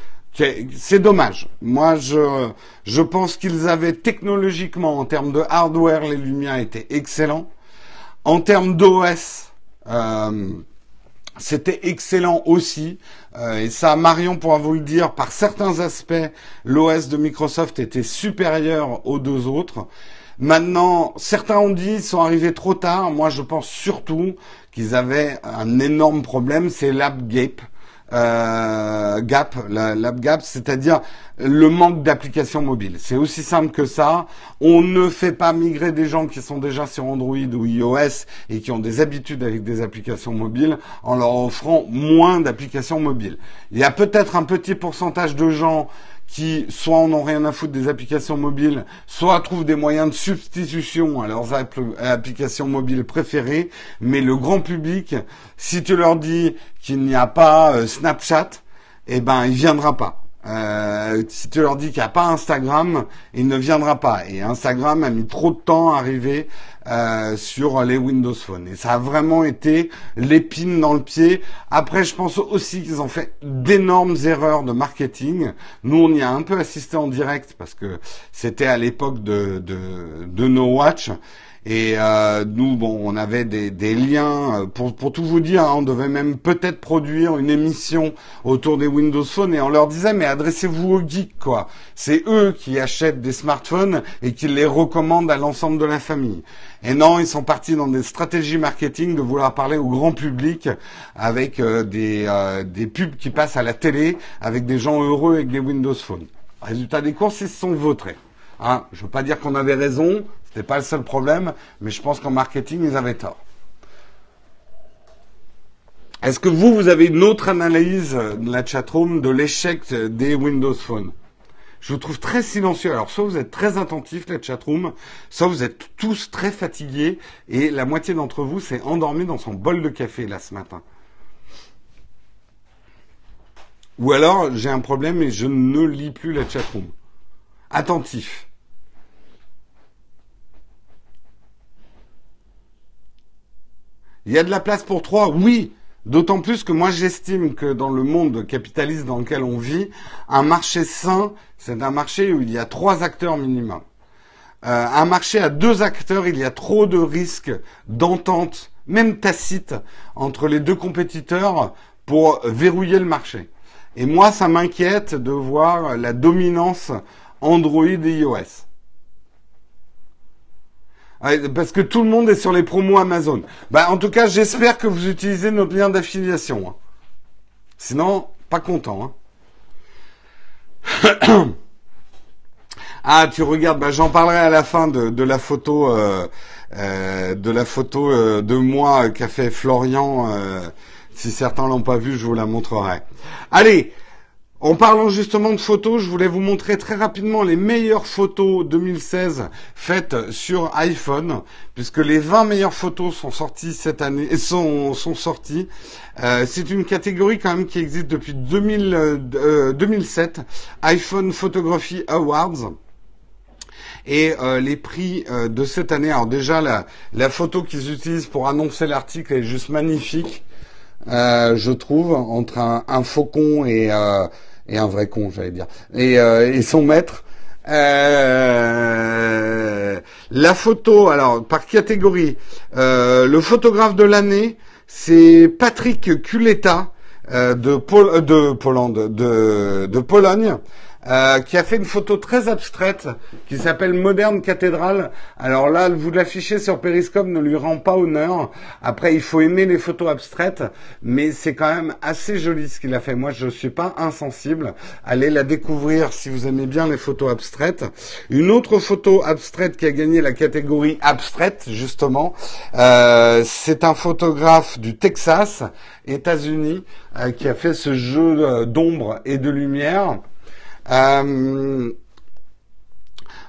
c'est dommage. Moi, je, je pense qu'ils avaient technologiquement, en termes de hardware, les Lumières étaient excellents. En termes d'OS, c'était excellent aussi. Euh, et ça, Marion pourra vous le dire, par certains aspects, l'OS de Microsoft était supérieur aux deux autres. Maintenant, certains ont dit ils sont arrivés trop tard. Moi, je pense surtout qu'ils avaient un énorme problème, c'est l'app Gape. Euh, Gap, l'app Gap, c'est-à-dire le manque d'applications mobiles. C'est aussi simple que ça. On ne fait pas migrer des gens qui sont déjà sur Android ou iOS et qui ont des habitudes avec des applications mobiles en leur offrant moins d'applications mobiles. Il y a peut-être un petit pourcentage de gens qui soit en ont rien à foutre des applications mobiles, soit trouvent des moyens de substitution à leurs applications mobiles préférées. Mais le grand public, si tu leur dis qu'il n'y a pas euh, Snapchat, eh ben, il viendra pas. Euh, si tu leur dis qu'il n'y a pas Instagram, il ne viendra pas. Et Instagram a mis trop de temps à arriver euh, sur les Windows Phone. Et ça a vraiment été l'épine dans le pied. Après, je pense aussi qu'ils ont fait d'énormes erreurs de marketing. Nous, on y a un peu assisté en direct parce que c'était à l'époque de, de, de No Watch. Et euh, nous, bon, on avait des, des liens. Euh, pour, pour, tout vous dire, hein, on devait même peut-être produire une émission autour des Windows Phone et on leur disait, mais adressez-vous aux geeks, quoi. C'est eux qui achètent des smartphones et qui les recommandent à l'ensemble de la famille. Et non, ils sont partis dans des stratégies marketing de vouloir parler au grand public avec euh, des, euh, des pubs qui passent à la télé avec des gens heureux avec des Windows Phone. Résultat des courses, ils se sont vautrés. Hein, je veux pas dire qu'on avait raison, c'était pas le seul problème, mais je pense qu'en marketing, ils avaient tort. Est-ce que vous, vous avez une autre analyse de la chatroom de l'échec des Windows Phone? Je vous trouve très silencieux. Alors, soit vous êtes très attentifs, la chatroom, soit vous êtes tous très fatigués et la moitié d'entre vous s'est endormi dans son bol de café là ce matin. Ou alors, j'ai un problème et je ne lis plus la chatroom. Attentif. Il y a de la place pour trois, oui. D'autant plus que moi j'estime que dans le monde capitaliste dans lequel on vit, un marché sain, c'est un marché où il y a trois acteurs minimum. Euh, un marché à deux acteurs, il y a trop de risques d'entente, même tacite, entre les deux compétiteurs pour verrouiller le marché. Et moi, ça m'inquiète de voir la dominance Android et iOS parce que tout le monde est sur les promos Amazon. Bah, en tout cas, j'espère que vous utilisez notre lien d'affiliation. Hein. Sinon, pas content. Hein. ah, tu regardes. Bah, j'en parlerai à la fin de, la photo, euh, euh, de la photo euh, de moi qu'a fait Florian. si certains l'ont pas vu, je vous la montrerai. Allez, en parlant justement de photos, je voulais vous montrer très rapidement les meilleures photos 2016 faites sur iPhone, puisque les 20 meilleures photos sont sorties cette année, sont, sont sorties. Euh, c'est une catégorie quand même qui existe depuis 2000, 2007, euh, iPhone Photography Awards. Et euh, les prix de cette année, alors déjà la, photo qu'ils utilisent pour annoncer l'article est juste magnifique, je trouve, entre un, un faucon et et un vrai con, j'allais dire, et, euh, et son maître. Euh, la photo, alors par catégorie, euh, le photographe de l'année, c'est Patrick Culetta euh, de, de, de, de Pologne. Euh, qui a fait une photo très abstraite qui s'appelle Moderne Cathédrale. Alors là, vous l'affichez sur Periscope ne lui rend pas honneur. Après, il faut aimer les photos abstraites, mais c'est quand même assez joli ce qu'il a fait. Moi, je suis pas insensible. Allez la découvrir si vous aimez bien les photos abstraites. Une autre photo abstraite qui a gagné la catégorie abstraite, justement, euh, c'est un photographe du Texas, États-Unis, euh, qui a fait ce jeu d'ombre et de lumière. Euh,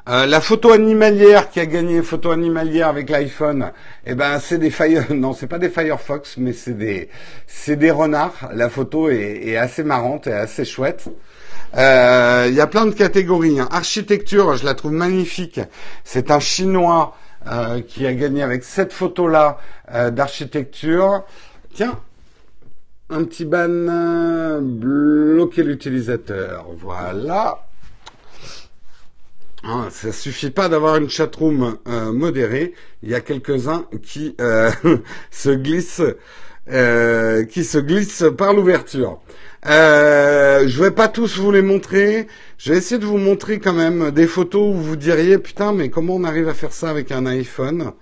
euh, la photo animalière qui a gagné photo animalière avec l'iPhone, eh ben c'est des Fire, non c'est pas des Firefox, mais c'est des c'est des renards. La photo est, assez marrante et assez chouette. Euh, il y a plein de catégories. Hein. Architecture, je la trouve magnifique. C'est un Chinois qui a gagné avec cette photo là d'architecture. Tiens, un petit ban, bloquer l'utilisateur. Voilà. Ah, ça suffit pas d'avoir une chatroom euh, modérée. Il y a quelques-uns qui euh, se glissent euh, qui se glisse par l'ouverture. Euh, je vais pas tous vous les montrer. Je vais essayer de vous montrer quand même des photos où vous diriez putain mais comment on arrive à faire ça avec un iPhone?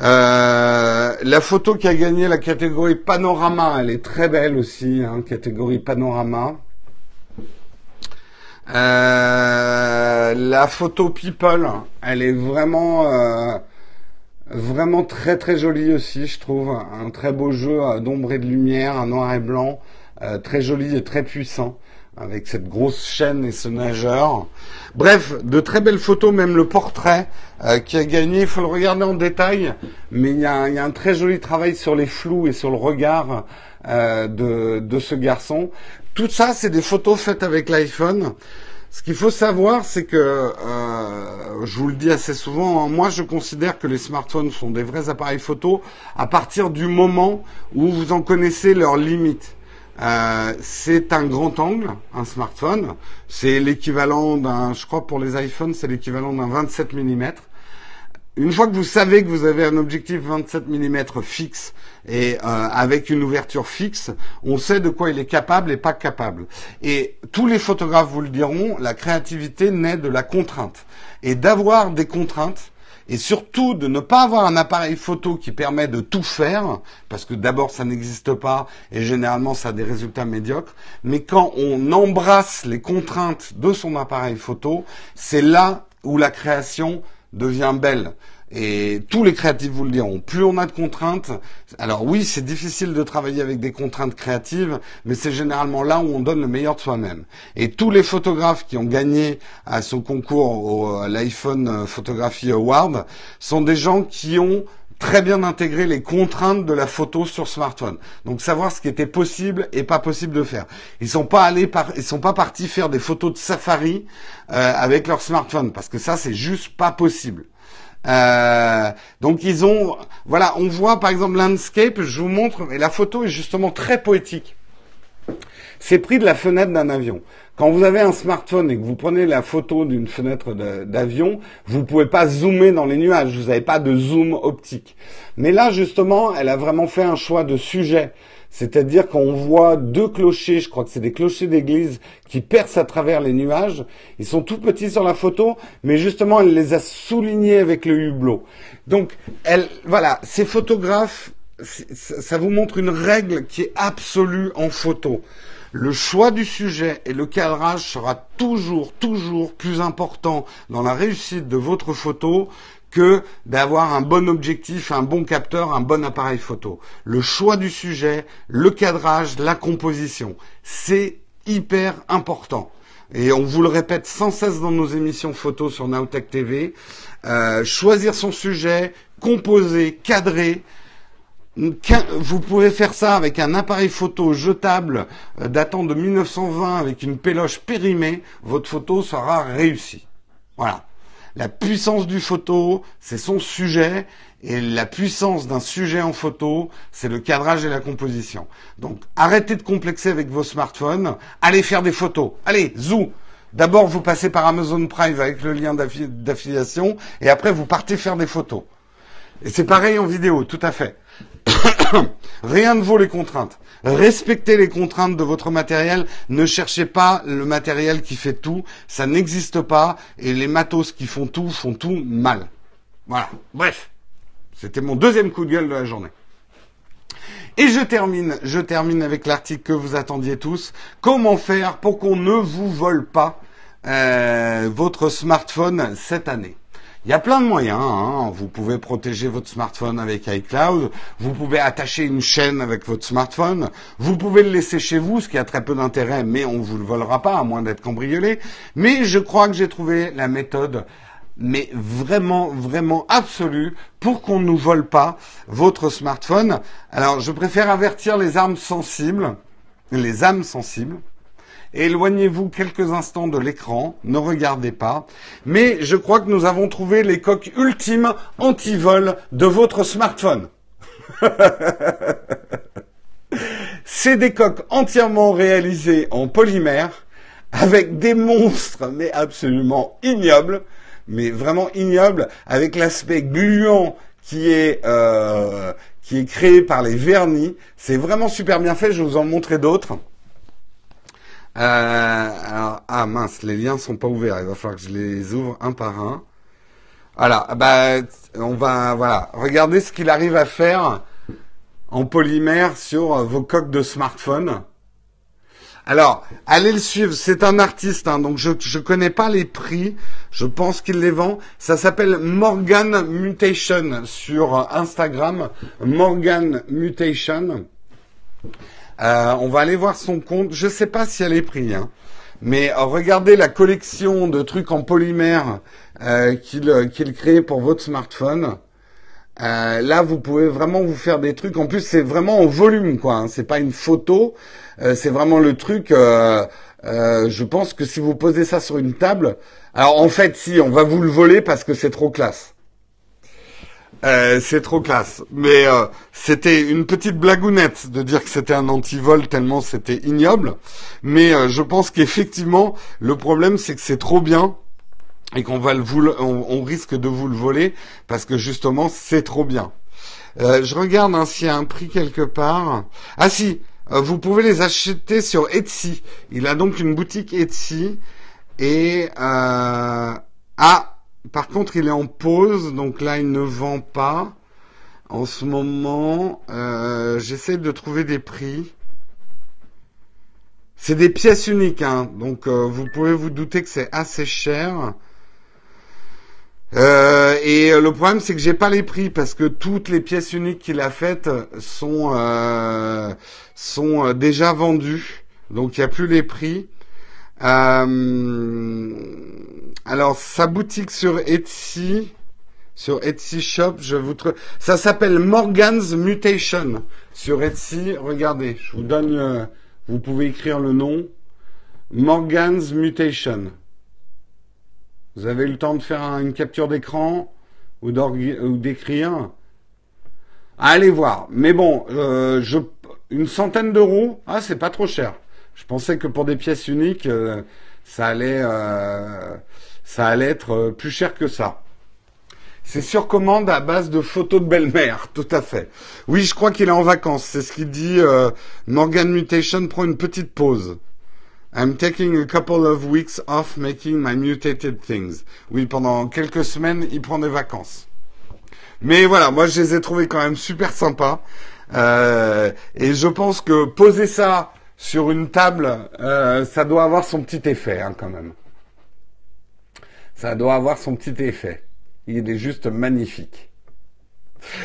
Euh, la photo qui a gagné la catégorie panorama, elle est très belle aussi, hein, catégorie panorama. Euh, la photo people, elle est vraiment euh, vraiment très très jolie aussi, je trouve. Un très beau jeu d'ombre et de lumière, un noir et blanc, très joli et très puissant avec cette grosse chaîne et ce nageur. Bref, de très belles photos, même le portrait euh, qui a gagné, il faut le regarder en détail, mais il y, a, un très joli travail sur les flous et sur le regard euh, de, ce garçon. Tout ça, c'est des photos faites avec l'iPhone. Ce qu'il faut savoir, c'est que, euh, je vous le dis assez souvent, hein, moi je considère que les smartphones sont des vrais appareils photo à partir du moment où vous en connaissez leurs limites. Euh, c'est un grand angle, un smartphone. C'est l'équivalent d'un, je crois pour les iPhones, c'est l'équivalent d'un 27 mm. Une fois que vous savez que vous avez un objectif 27 mm fixe et euh, avec une ouverture fixe, on sait de quoi il est capable et pas capable. Et tous les photographes vous le diront, la créativité naît de la contrainte. Et d'avoir des contraintes, et surtout de ne pas avoir un appareil photo qui permet de tout faire, parce que d'abord ça n'existe pas et généralement ça a des résultats médiocres, mais quand on embrasse les contraintes de son appareil photo, c'est là où la création devient belle. Et tous les créatifs vous le diront. Plus on a de contraintes, alors oui, c'est difficile de travailler avec des contraintes créatives, mais c'est généralement là où on donne le meilleur de soi-même. Et tous les photographes qui ont gagné à ce concours au l'iPhone Photography Award sont des gens qui ont très bien intégré les contraintes de la photo sur smartphone. Donc savoir ce qui était possible et pas possible de faire. Ils sont pas allés ils sont pas partis faire des photos de safari euh, avec leur smartphone parce que ça c'est juste pas possible. Euh, donc ils ont, voilà, on voit par exemple landscape. Je vous montre, et la photo est justement très poétique. C'est pris de la fenêtre d'un avion. Quand vous avez un smartphone et que vous prenez la photo d'une fenêtre d'avion, vous ne pouvez pas zoomer dans les nuages. Vous n'avez pas de zoom optique. Mais là, justement, elle a vraiment fait un choix de sujet. C'est-à-dire qu'on voit deux clochers, je crois que c'est des clochers d'église, qui percent à travers les nuages. Ils sont tout petits sur la photo, mais justement, elle les a soulignés avec le hublot. Donc, elle, voilà, ces photographes, ça vous montre une règle qui est absolue en photo. Le choix du sujet et le cadrage sera toujours, toujours plus important dans la réussite de votre photo que d'avoir un bon objectif, un bon capteur, un bon appareil photo. Le choix du sujet, le cadrage, la composition, c'est hyper important. Et on vous le répète sans cesse dans nos émissions photos sur Nowtech TV. Euh, choisir son sujet, composer, cadrer. Vous pouvez faire ça avec un appareil photo jetable euh, datant de 1920 avec une péloche périmée. Votre photo sera réussie. Voilà. La puissance du photo, c'est son sujet, et la puissance d'un sujet en photo, c'est le cadrage et la composition. Donc arrêtez de complexer avec vos smartphones, allez faire des photos. Allez, zou D'abord, vous passez par Amazon Prime avec le lien d'affiliation, et après, vous partez faire des photos. Et c'est pareil en vidéo, tout à fait. Rien ne vaut les contraintes. Respectez les contraintes de votre matériel. Ne cherchez pas le matériel qui fait tout. Ça n'existe pas. Et les matos qui font tout font tout mal. Voilà. Bref. C'était mon deuxième coup de gueule de la journée. Et je termine, je termine avec l'article que vous attendiez tous. Comment faire pour qu'on ne vous vole pas euh, votre smartphone cette année? Il y a plein de moyens. Hein. Vous pouvez protéger votre smartphone avec iCloud. Vous pouvez attacher une chaîne avec votre smartphone. Vous pouvez le laisser chez vous, ce qui a très peu d'intérêt, mais on ne vous le volera pas, à moins d'être cambriolé. Mais je crois que j'ai trouvé la méthode mais vraiment, vraiment absolue pour qu'on ne nous vole pas votre smartphone. Alors, je préfère avertir les armes sensibles, les âmes sensibles, Éloignez-vous quelques instants de l'écran, ne regardez pas. Mais je crois que nous avons trouvé les coques ultimes anti-vol de votre smartphone. C'est des coques entièrement réalisées en polymère avec des monstres, mais absolument ignobles, mais vraiment ignobles, avec l'aspect gluant qui est euh, qui est créé par les vernis. C'est vraiment super bien fait. Je vais vous en montrer d'autres. Euh, ah mince, les liens sont pas ouverts. Il va falloir que je les ouvre un par un. Voilà, bah on va voilà, regardez ce qu'il arrive à faire en polymère sur vos coques de smartphone. Alors, allez le suivre. C'est un artiste, hein, donc je ne connais pas les prix. Je pense qu'il les vend. Ça s'appelle Morgan Mutation sur Instagram. Morgan Mutation. Euh, on va aller voir son compte. Je ne sais pas si elle est pris, hein. mais euh, regardez la collection de trucs en polymère euh, qu'il crée pour votre smartphone. là, vous pouvez vraiment vous faire des trucs. En plus, c'est vraiment en volume, quoi. Hein. C'est pas une photo. Euh, c'est vraiment le truc. Euh, euh, je pense que si vous posez ça sur une table, alors en fait, si on va vous le voler parce que c'est trop classe. C'est trop classe. Mais c'était une petite blagounette de dire que c'était un antivol tellement c'était ignoble. Mais je pense qu'effectivement, le problème c'est que c'est trop bien et qu'on va le on, risque de vous le voler parce que justement c'est trop bien. je regarde hein, s'il y a un prix quelque part. Ah si, euh, vous pouvez les acheter sur Etsy. Il a donc une boutique Etsy. Et euh, ah, par contre, il est en pause, donc là, il ne vend pas. En ce moment, euh, j'essaie de trouver des prix. C'est des pièces uniques, hein, donc vous pouvez vous douter que c'est assez cher. Euh, et le problème, c'est que j'ai pas les prix parce que toutes les pièces uniques qu'il a faites sont euh, euh, déjà vendues, donc il n'y a plus les prix. Euh, alors sa boutique sur Etsy, sur Etsy Shop, je vous ça s'appelle Morgan's Mutation sur Etsy. Regardez, je vous donne, vous pouvez écrire le nom Morgan's Mutation. Vous avez eu le temps de faire une capture d'écran ou d'écrire? Allez voir. Mais bon, euh, une centaine d'euros, ah, c'est pas trop cher. Je pensais que pour des pièces uniques, euh, ça allait, euh, ça allait être plus cher que ça. C'est sur commande à base de photos de belle-mère, tout à fait. Oui, je crois qu'il est en vacances. C'est ce qu'il dit. Morgan Mutation prend une petite pause. I'm taking a couple of weeks off making my mutated things. Oui, pendant quelques semaines, il prend des vacances. Mais voilà, moi je les ai trouvés quand même super sympas. Euh, et je pense que poser ça sur une table, euh, ça doit avoir son petit effet hein, quand même. Ça doit avoir son petit effet. Il est juste magnifique.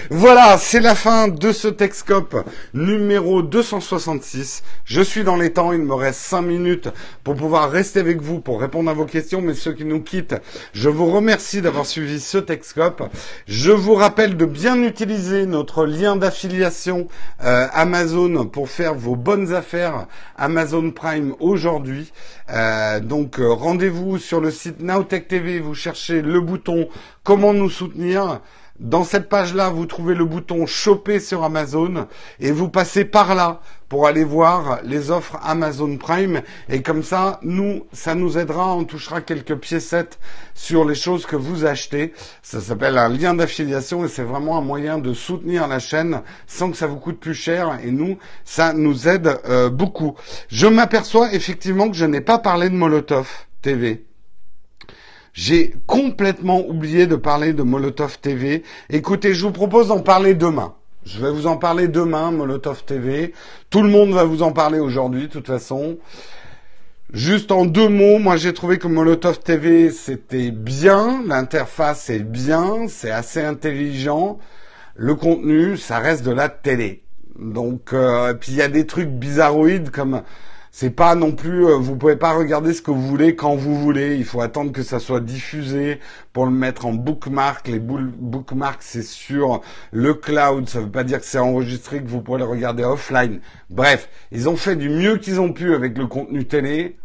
Voilà, c'est la fin de ce Texcope numéro 266. Je suis dans les temps, il me reste 5 minutes pour pouvoir rester avec vous pour répondre à vos questions, mais ceux qui nous quittent, je vous remercie d'avoir suivi ce Texcope. Je vous rappelle de bien utiliser notre lien d'affiliation euh, Amazon pour faire vos bonnes affaires Amazon Prime aujourd'hui. Euh, donc euh, rendez-vous sur le site Nowtech TV, vous cherchez le bouton comment nous soutenir. Dans cette page-là, vous trouvez le bouton choper sur Amazon et vous passez par là pour aller voir les offres Amazon Prime. Et comme ça, nous, ça nous aidera, on touchera quelques piécettes sur les choses que vous achetez. Ça s'appelle un lien d'affiliation et c'est vraiment un moyen de soutenir la chaîne sans que ça vous coûte plus cher. Et nous, ça nous aide euh, beaucoup. Je m'aperçois effectivement que je n'ai pas parlé de Molotov TV. J'ai complètement oublié de parler de Molotov TV. Écoutez, je vous propose d'en parler demain. Je vais vous en parler demain, Molotov TV. Tout le monde va vous en parler aujourd'hui, de toute façon. Juste en deux mots, moi j'ai trouvé que Molotov TV c'était bien, l'interface est bien, c'est assez intelligent. Le contenu, ça reste de la télé. Donc, euh, puis il y a des trucs bizarroïdes comme c'est pas non plus, euh, vous pouvez pas regarder ce que vous voulez quand vous voulez. Il faut attendre que ça soit diffusé pour le mettre en bookmark. Les bookmarks, c'est sur le cloud. Ça veut pas dire que c'est enregistré, que vous pourrez le regarder offline. Bref, ils ont fait du mieux qu'ils ont pu avec le contenu télé.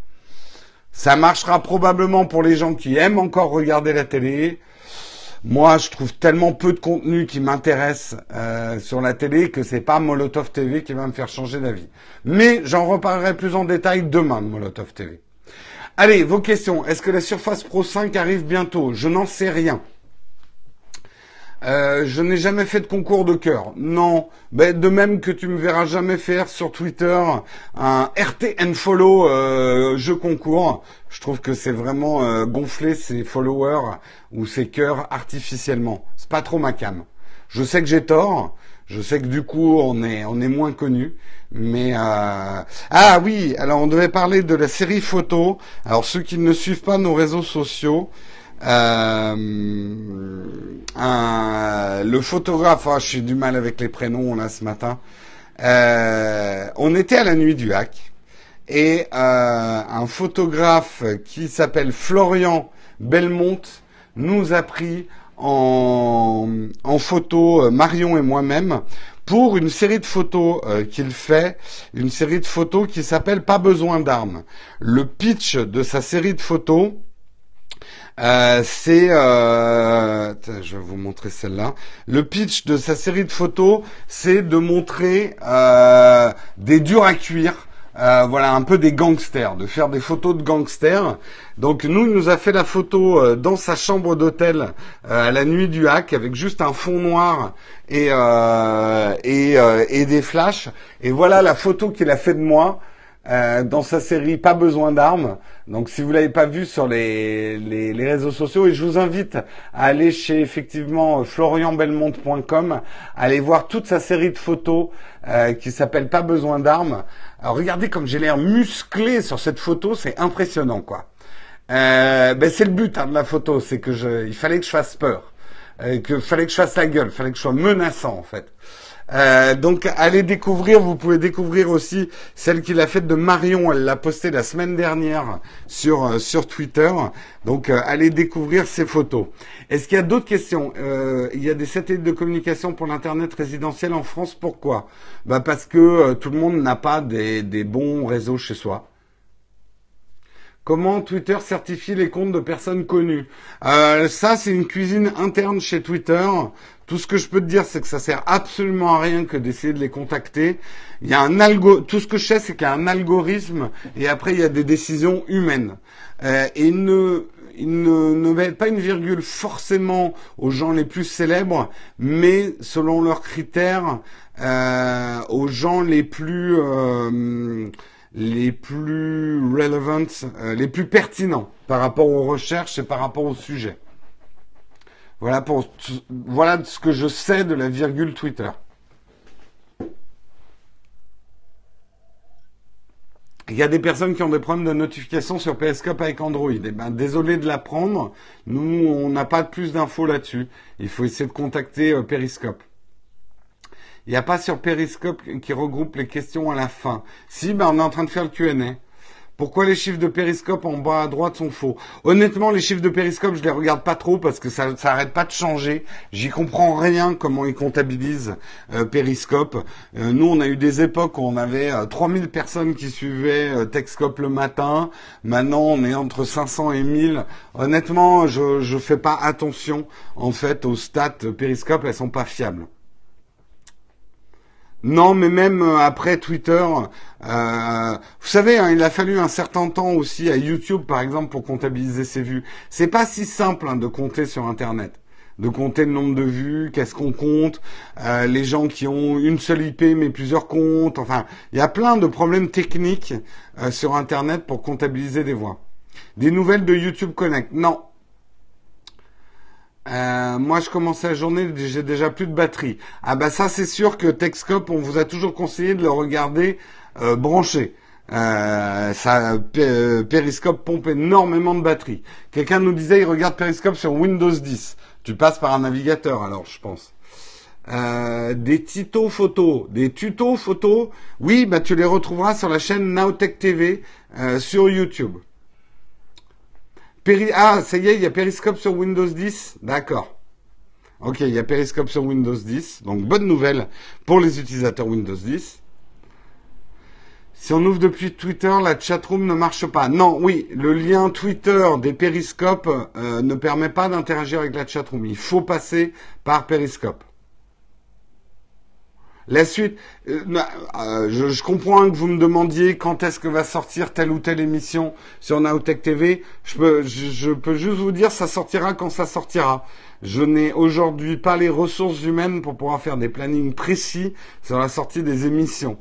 Ça marchera probablement pour les gens qui aiment encore regarder la télé. Moi, je trouve tellement peu de contenu qui m'intéresse euh, sur la télé que c'est pas Molotov TV qui va me faire changer d'avis. Mais j'en reparlerai plus en détail demain de Molotov TV. Allez, vos questions. Est-ce que la Surface Pro 5 arrive bientôt? Je n'en sais rien. Euh, je n'ai jamais fait de concours de cœur. Non. Ben, de même que tu me verras jamais faire sur Twitter un RTN follow euh, jeu concours. Je trouve que c'est vraiment euh, gonfler ses followers ou ses cœurs artificiellement. C'est pas trop ma cam. Je sais que j'ai tort. Je sais que du coup on est on est moins connu, mais euh... ah oui, alors on devait parler de la série photo. Alors ceux qui ne suivent pas nos réseaux sociaux, euh, un, le photographe, oh, suis du mal avec les prénoms là ce matin. Euh, on était à la nuit du hack et euh, un photographe qui s'appelle Florian Belmont nous a pris en, en photo euh, Marion et moi-même pour une série de photos euh, qu'il fait, une série de photos qui s'appelle Pas besoin d'armes. Le pitch de sa série de photos, euh, c'est, euh, je vais vous montrer celle-là. Le pitch de sa série de photos, c'est de montrer euh, des durs à cuire. voilà, un peu des gangsters, de faire des photos de gangsters. Donc nous, il nous a fait la photo dans sa chambre d'hôtel à la nuit du hack avec juste un fond noir et et, et des flashs. Et voilà la photo qu'il a fait de moi. Euh, dans sa série Pas besoin d'armes. Donc si vous l'avez pas vu sur les, les, les, réseaux sociaux, et je vous invite à aller chez effectivement florianbelmonte.com, aller voir toute sa série de photos euh, qui s'appelle Pas besoin d'armes. Alors regardez comme j'ai l'air musclé sur cette photo, c'est impressionnant quoi. Euh, ben c'est le but hein, de la photo, c'est que je, il fallait que je fasse peur, euh, que fallait que je fasse la gueule, fallait que je sois menaçant en fait. Euh, donc allez découvrir, vous pouvez découvrir aussi celle qu'il a faite de Marion, elle l'a postée la semaine dernière sur euh, sur Twitter. Donc euh, allez découvrir ces photos. Est-ce qu'il y a d'autres questions? Il y a des satellites de communication pour l'internet résidentiel en France. Pourquoi? Bah parce que tout le monde n'a pas des, des bons réseaux chez soi. Comment Twitter certifie les comptes de personnes connues? Ça, c'est une cuisine interne chez Twitter. Tout ce que je peux te dire, c'est que ça sert absolument à rien que d'essayer de les contacter. Il y a un algo, tout ce que je sais, c'est qu'il y a un algorithme et après il y a des décisions humaines. Euh, et ne, il ne, ne met pas une virgule forcément aux gens les plus célèbres, mais selon leurs critères, euh, aux gens les plus euh, les plus relevant, euh, les plus pertinents par rapport aux recherches et par rapport au sujet. Voilà pour voilà ce que je sais de la virgule Twitter. Il y a des personnes qui ont des problèmes de notification sur Periscope avec Android. Eh ben, désolé de l'apprendre. Nous, on n'a pas plus d'infos là-dessus. Il faut essayer de contacter euh, Periscope. Il n'y a pas sur Periscope qui regroupe les questions à la fin. Si, ben, on est en train de faire le Q&A. Pourquoi les chiffres de périscope en bas à droite sont faux? Honnêtement, les chiffres de périscope, je les regarde pas trop parce que ça, ça arrête pas de changer. J'y comprends rien comment ils comptabilisent euh, périscope. Euh, nous, on a eu des époques où on avait 3000 euh, personnes qui suivaient euh, Techscope le matin. Maintenant, on est entre 500 et 1000. Honnêtement, je je fais pas attention en fait aux stats périscope, elles sont pas fiables. Non, mais même euh, après Twitter, euh, vous savez, hein, il a fallu un certain temps aussi à YouTube, par exemple, pour comptabiliser ses vues. C'est pas si simple hein, de compter sur Internet, de compter le nombre de vues, qu'est-ce qu'on compte, euh, les gens qui ont une seule IP mais plusieurs comptes. Enfin, il y a plein de problèmes techniques sur Internet pour comptabiliser des voix. Des nouvelles de YouTube Connect Non, euh, moi, je commence la journée, j'ai déjà plus de batterie. Ah bah ça, c'est sûr que Texcope, on vous a toujours conseillé de le regarder euh, branché. Euh, ça, Periscope pompe énormément de batterie. Quelqu'un nous disait, il regarde Periscope sur Windows 10. Tu passes par un navigateur, alors, je pense. des tutos photos, des tutos photos, oui, bah tu les retrouveras sur la chaîne Nowtech TV sur YouTube ah, ça y est, il y a Periscope sur Windows 10 D'accord. Ok, il y a Periscope sur Windows 10. Donc, bonne nouvelle pour les utilisateurs Windows 10. Si on ouvre depuis Twitter, la chatroom ne marche pas. Non, oui, le lien Twitter des Periscopes euh, ne permet pas d'interagir avec la chatroom. Il faut passer par Periscope. La suite, euh, euh, je, comprends que vous me demandiez quand est-ce que va sortir telle ou telle émission sur Naotech TV. Je peux, je, peux juste vous dire, ça sortira quand ça sortira. Je n'ai aujourd'hui pas les ressources humaines pour pouvoir faire des plannings précis sur la sortie des émissions.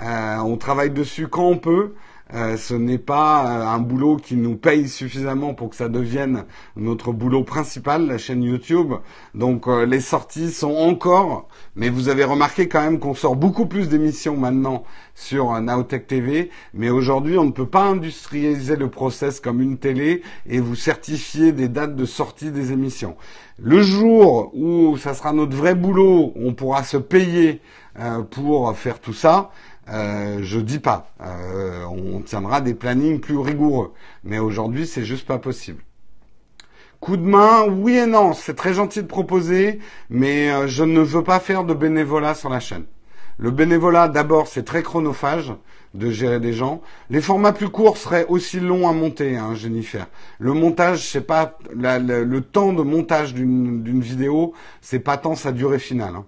Euh, on travaille dessus quand on peut. Euh, ce n'est pas euh, un boulot qui nous paye suffisamment pour que ça devienne notre boulot principal, la chaîne YouTube. Donc euh, les sorties sont encore, mais vous avez remarqué quand même qu'on sort beaucoup plus d'émissions maintenant sur Naotech TV. Mais aujourd'hui, on ne peut pas industrialiser le process comme une télé et vous certifier des dates de sortie des émissions. Le jour où ça sera notre vrai boulot, on pourra se payer pour faire tout ça. Euh, je dis pas. Euh, on tiendra des plannings plus rigoureux. Mais aujourd'hui, c'est juste pas possible. Coup de main, oui et non. C'est très gentil de proposer, mais euh, je ne veux pas faire de bénévolat sur la chaîne. Le bénévolat, d'abord, c'est très chronophage de gérer des gens. Les formats plus courts seraient aussi longs à monter, hein, Jennifer. Le montage, c'est pas le temps de montage d'une vidéo, c'est pas tant sa durée finale. Hein.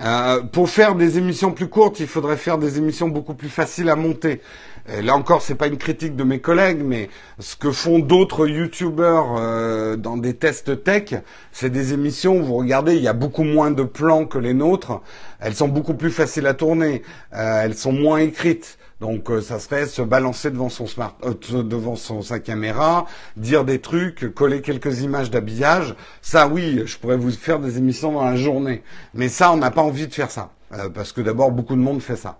Euh, pour faire des émissions plus courtes, il faudrait faire des émissions beaucoup plus faciles à monter. là encore, c'est pas une critique de mes collègues, mais ce que font d'autres youtubeurs euh, dans des tests tech, c'est des émissions. Où vous regardez, il y a beaucoup moins de plans que les nôtres. Elles sont beaucoup plus faciles à tourner. Euh, elles sont moins écrites. Donc euh, ça serait se balancer devant son smart, euh, devant son sa caméra, dire des trucs, coller quelques images d'habillage. Ça oui, je pourrais vous faire des émissions dans la journée. Mais ça, on n'a pas envie de faire ça euh, parce que d'abord beaucoup de monde fait ça.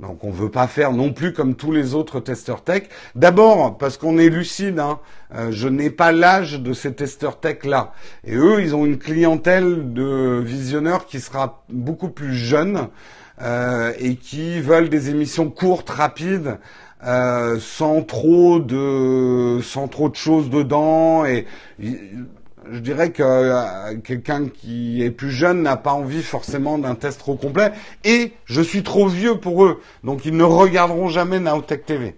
Donc on ne veut pas faire non plus comme tous les autres testeurs tech. D'abord parce qu'on est lucide. Hein, je n'ai pas l'âge de ces testeurs tech là. Et eux, ils ont une clientèle de visionneurs qui sera beaucoup plus jeune. Euh, et qui veulent des émissions courtes, rapides, euh, sans trop de sans trop de choses dedans. Et je dirais que euh, quelqu'un qui est plus jeune n'a pas envie forcément d'un test trop complet. Et je suis trop vieux pour eux. Donc ils ne regarderont jamais Naotech TV.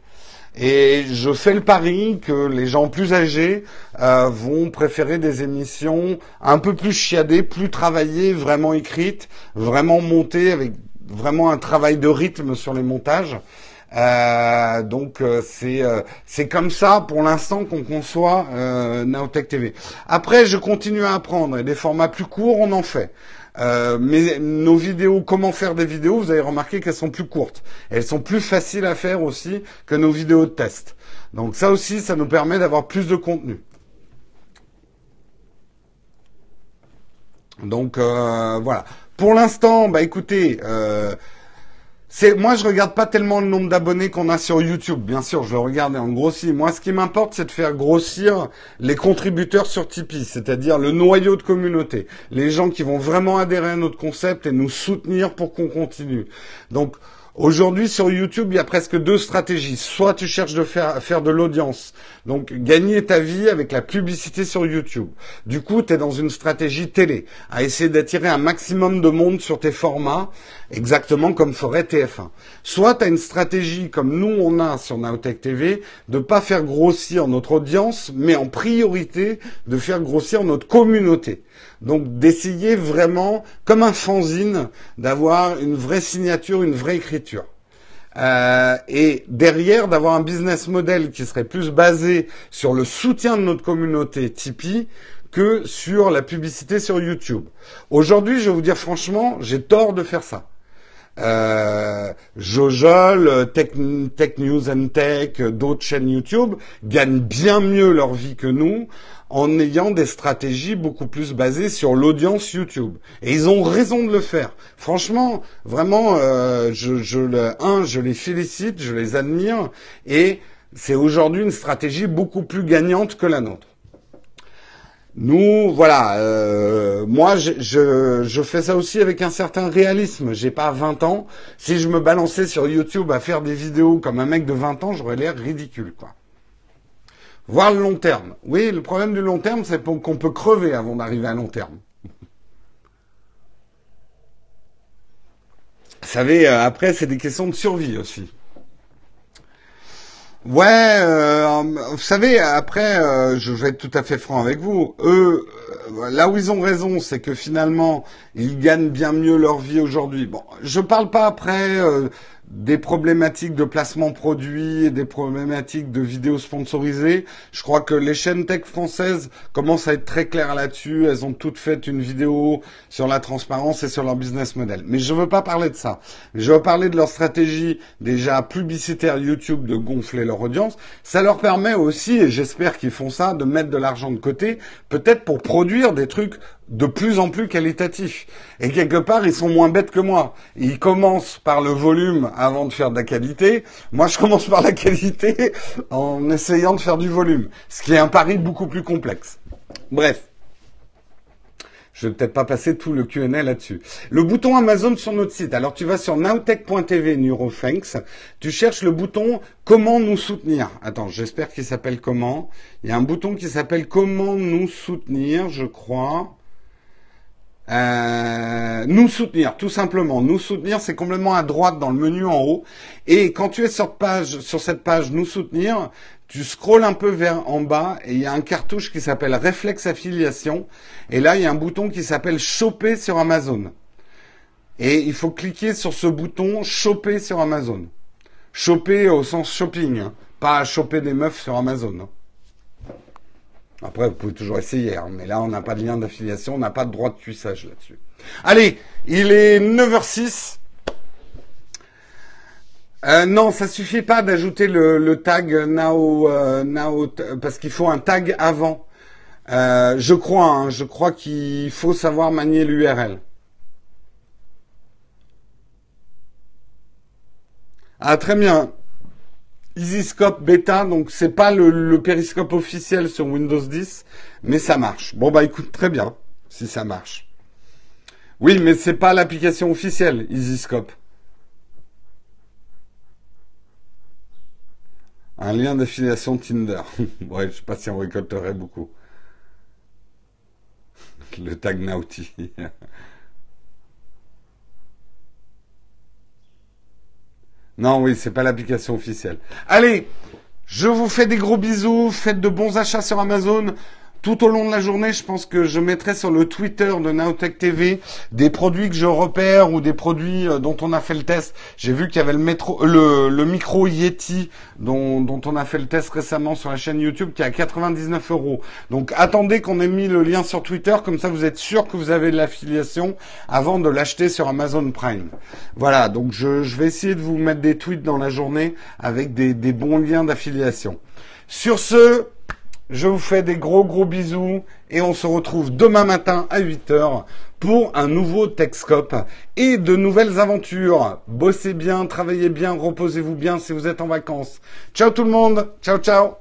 Et je fais le pari que les gens plus âgés euh, vont préférer des émissions un peu plus chiadées, plus travaillées, vraiment écrites, vraiment montées avec vraiment un travail de rythme sur les montages. Euh, donc euh, c'est euh, c'est comme ça pour l'instant qu'on conçoit euh, Naotech TV. Après, je continue à apprendre et des formats plus courts, on en fait. mais nos vidéos, comment faire des vidéos, vous avez remarqué qu'elles sont plus courtes. Elles sont plus faciles à faire aussi que nos vidéos de test. Donc ça aussi, ça nous permet d'avoir plus de contenu. Donc voilà. Pour l'instant, bah écoutez, euh, moi je regarde pas tellement le nombre d'abonnés qu'on a sur YouTube. Bien sûr, je le regarde en grossit. Moi, ce qui m'importe, c'est de faire grossir les contributeurs sur Tipeee, c'est-à-dire le noyau de communauté, les gens qui vont vraiment adhérer à notre concept et nous soutenir pour qu'on continue. Donc Aujourd'hui, sur YouTube, il y a presque deux stratégies. Soit tu cherches de faire, faire de l'audience, donc gagner ta vie avec la publicité sur YouTube. Du coup, tu es dans une stratégie télé, à essayer d'attirer un maximum de monde sur tes formats, exactement comme ferait TF1. Soit tu as une stratégie comme nous on a sur Naotech TV, de pas faire grossir notre audience, mais en priorité de faire grossir notre communauté. Donc d'essayer vraiment, comme un fanzine, d'avoir une vraie signature, une vraie écriture. Euh, et derrière d'avoir un business model qui serait plus basé sur le soutien de notre communauté Tipeee que sur la publicité sur YouTube. Aujourd'hui, je vais vous dire franchement, j'ai tort de faire ça. Euh, Jojol, Tech, Tech News and Tech, d'autres chaînes YouTube gagnent bien mieux leur vie que nous en ayant des stratégies beaucoup plus basées sur l'audience YouTube. Et ils ont raison de le faire. Franchement, vraiment, euh, je, le, un, je les félicite, je les admire, et c'est aujourd'hui une stratégie beaucoup plus gagnante que la nôtre. Nous, voilà, euh, moi, je, je, fais ça aussi avec un certain réalisme. J'ai pas 20 ans. Si je me balançais sur YouTube à faire des vidéos comme un mec de 20 ans, j'aurais l'air ridicule, quoi. Voir le long terme. Oui, le problème du long terme, c'est qu'on peut crever avant d'arriver à long terme. Vous savez, euh, après, c'est des questions de survie aussi. Ouais, euh, vous savez, après, euh, je vais être tout à fait franc avec vous. Eux, euh, là où ils ont raison, c'est que finalement, ils gagnent bien mieux leur vie aujourd'hui. Bon, je parle pas après des problématiques de placement produit et des problématiques de vidéos sponsorisées. Je crois que les chaînes tech françaises commencent à être très claires là-dessus. Elles ont toutes fait une vidéo sur la transparence et sur leur business model. Mais je veux pas parler de ça. Je veux parler de leur stratégie déjà publicitaire YouTube de gonfler leur audience. Ça leur permet aussi, et j'espère qu'ils font ça, de mettre de l'argent de côté, peut-être pour produire des trucs de plus en plus qualitatifs. Et quelque part, ils sont moins bêtes que moi. Ils commencent par le volume avant de faire de la qualité. Moi, je commence par la qualité en essayant de faire du volume. Ce qui est un pari beaucoup plus complexe. Bref. Je vais peut-être pas passer tout le Q&A là-dessus. Le bouton Amazon sur notre site. Alors tu vas sur nowtech.tv Neurothanks. Tu cherches le bouton Comment nous soutenir. Attends, j'espère qu'il s'appelle comment. Il y a un bouton qui s'appelle Comment nous soutenir, je crois. Euh, nous soutenir, tout simplement. Nous soutenir, c'est complètement à droite dans le menu en haut. Et quand tu es sur, cette page Nous soutenir, tu scrolles un peu vers en bas et il y a un cartouche qui s'appelle Réflexe Affiliation. Et là, il y a un bouton qui s'appelle Choper sur Amazon. Et il faut cliquer sur ce bouton Choper sur Amazon. Choper au sens shopping, hein. pas choper des meufs sur Amazon. Hein. Après, vous pouvez toujours essayer, hein, mais là, on n'a pas de lien d'affiliation, on n'a pas de droit de cuissage là-dessus. Allez, il est 9h06. Euh, non, ça suffit pas d'ajouter le, tag now, euh, now parce qu'il faut un tag avant. Euh, je crois, hein, je crois qu'il faut savoir manier l'URL. Ah, très bien. EasyScope bêta, donc c'est pas le, périscope officiel sur Windows 10, mais ça marche. Bon bah écoute, très bien, si ça marche. Oui, mais c'est pas l'application officielle, EasyScope. Un lien d'affiliation Tinder. ouais, je sais pas si on récolterait beaucoup. Le tag Naughty. Non, oui, c'est pas l'application officielle. Allez, je vous fais des gros bisous, faites de bons achats sur Amazon tout au long de la journée, je pense que je mettrai sur le Twitter de Naotech TV des produits que je repère ou des produits euh, dont on a fait le test. J'ai vu qu'il y avait le, micro Yeti dont, on a fait le test récemment sur la chaîne YouTube qui est à 99 euros. Donc attendez qu'on ait mis le lien sur Twitter, comme ça vous êtes sûr que vous avez de l'affiliation avant de l'acheter sur Amazon Prime. Voilà, donc je, vais essayer de vous mettre des tweets dans la journée avec des bons liens d'affiliation. Sur ce, je vous fais des gros gros bisous et on se retrouve demain matin à 8h pour un nouveau Techscope et de nouvelles aventures. Bossez bien, travaillez bien, reposez-vous bien si vous êtes en vacances. Ciao tout le monde. Ciao ciao.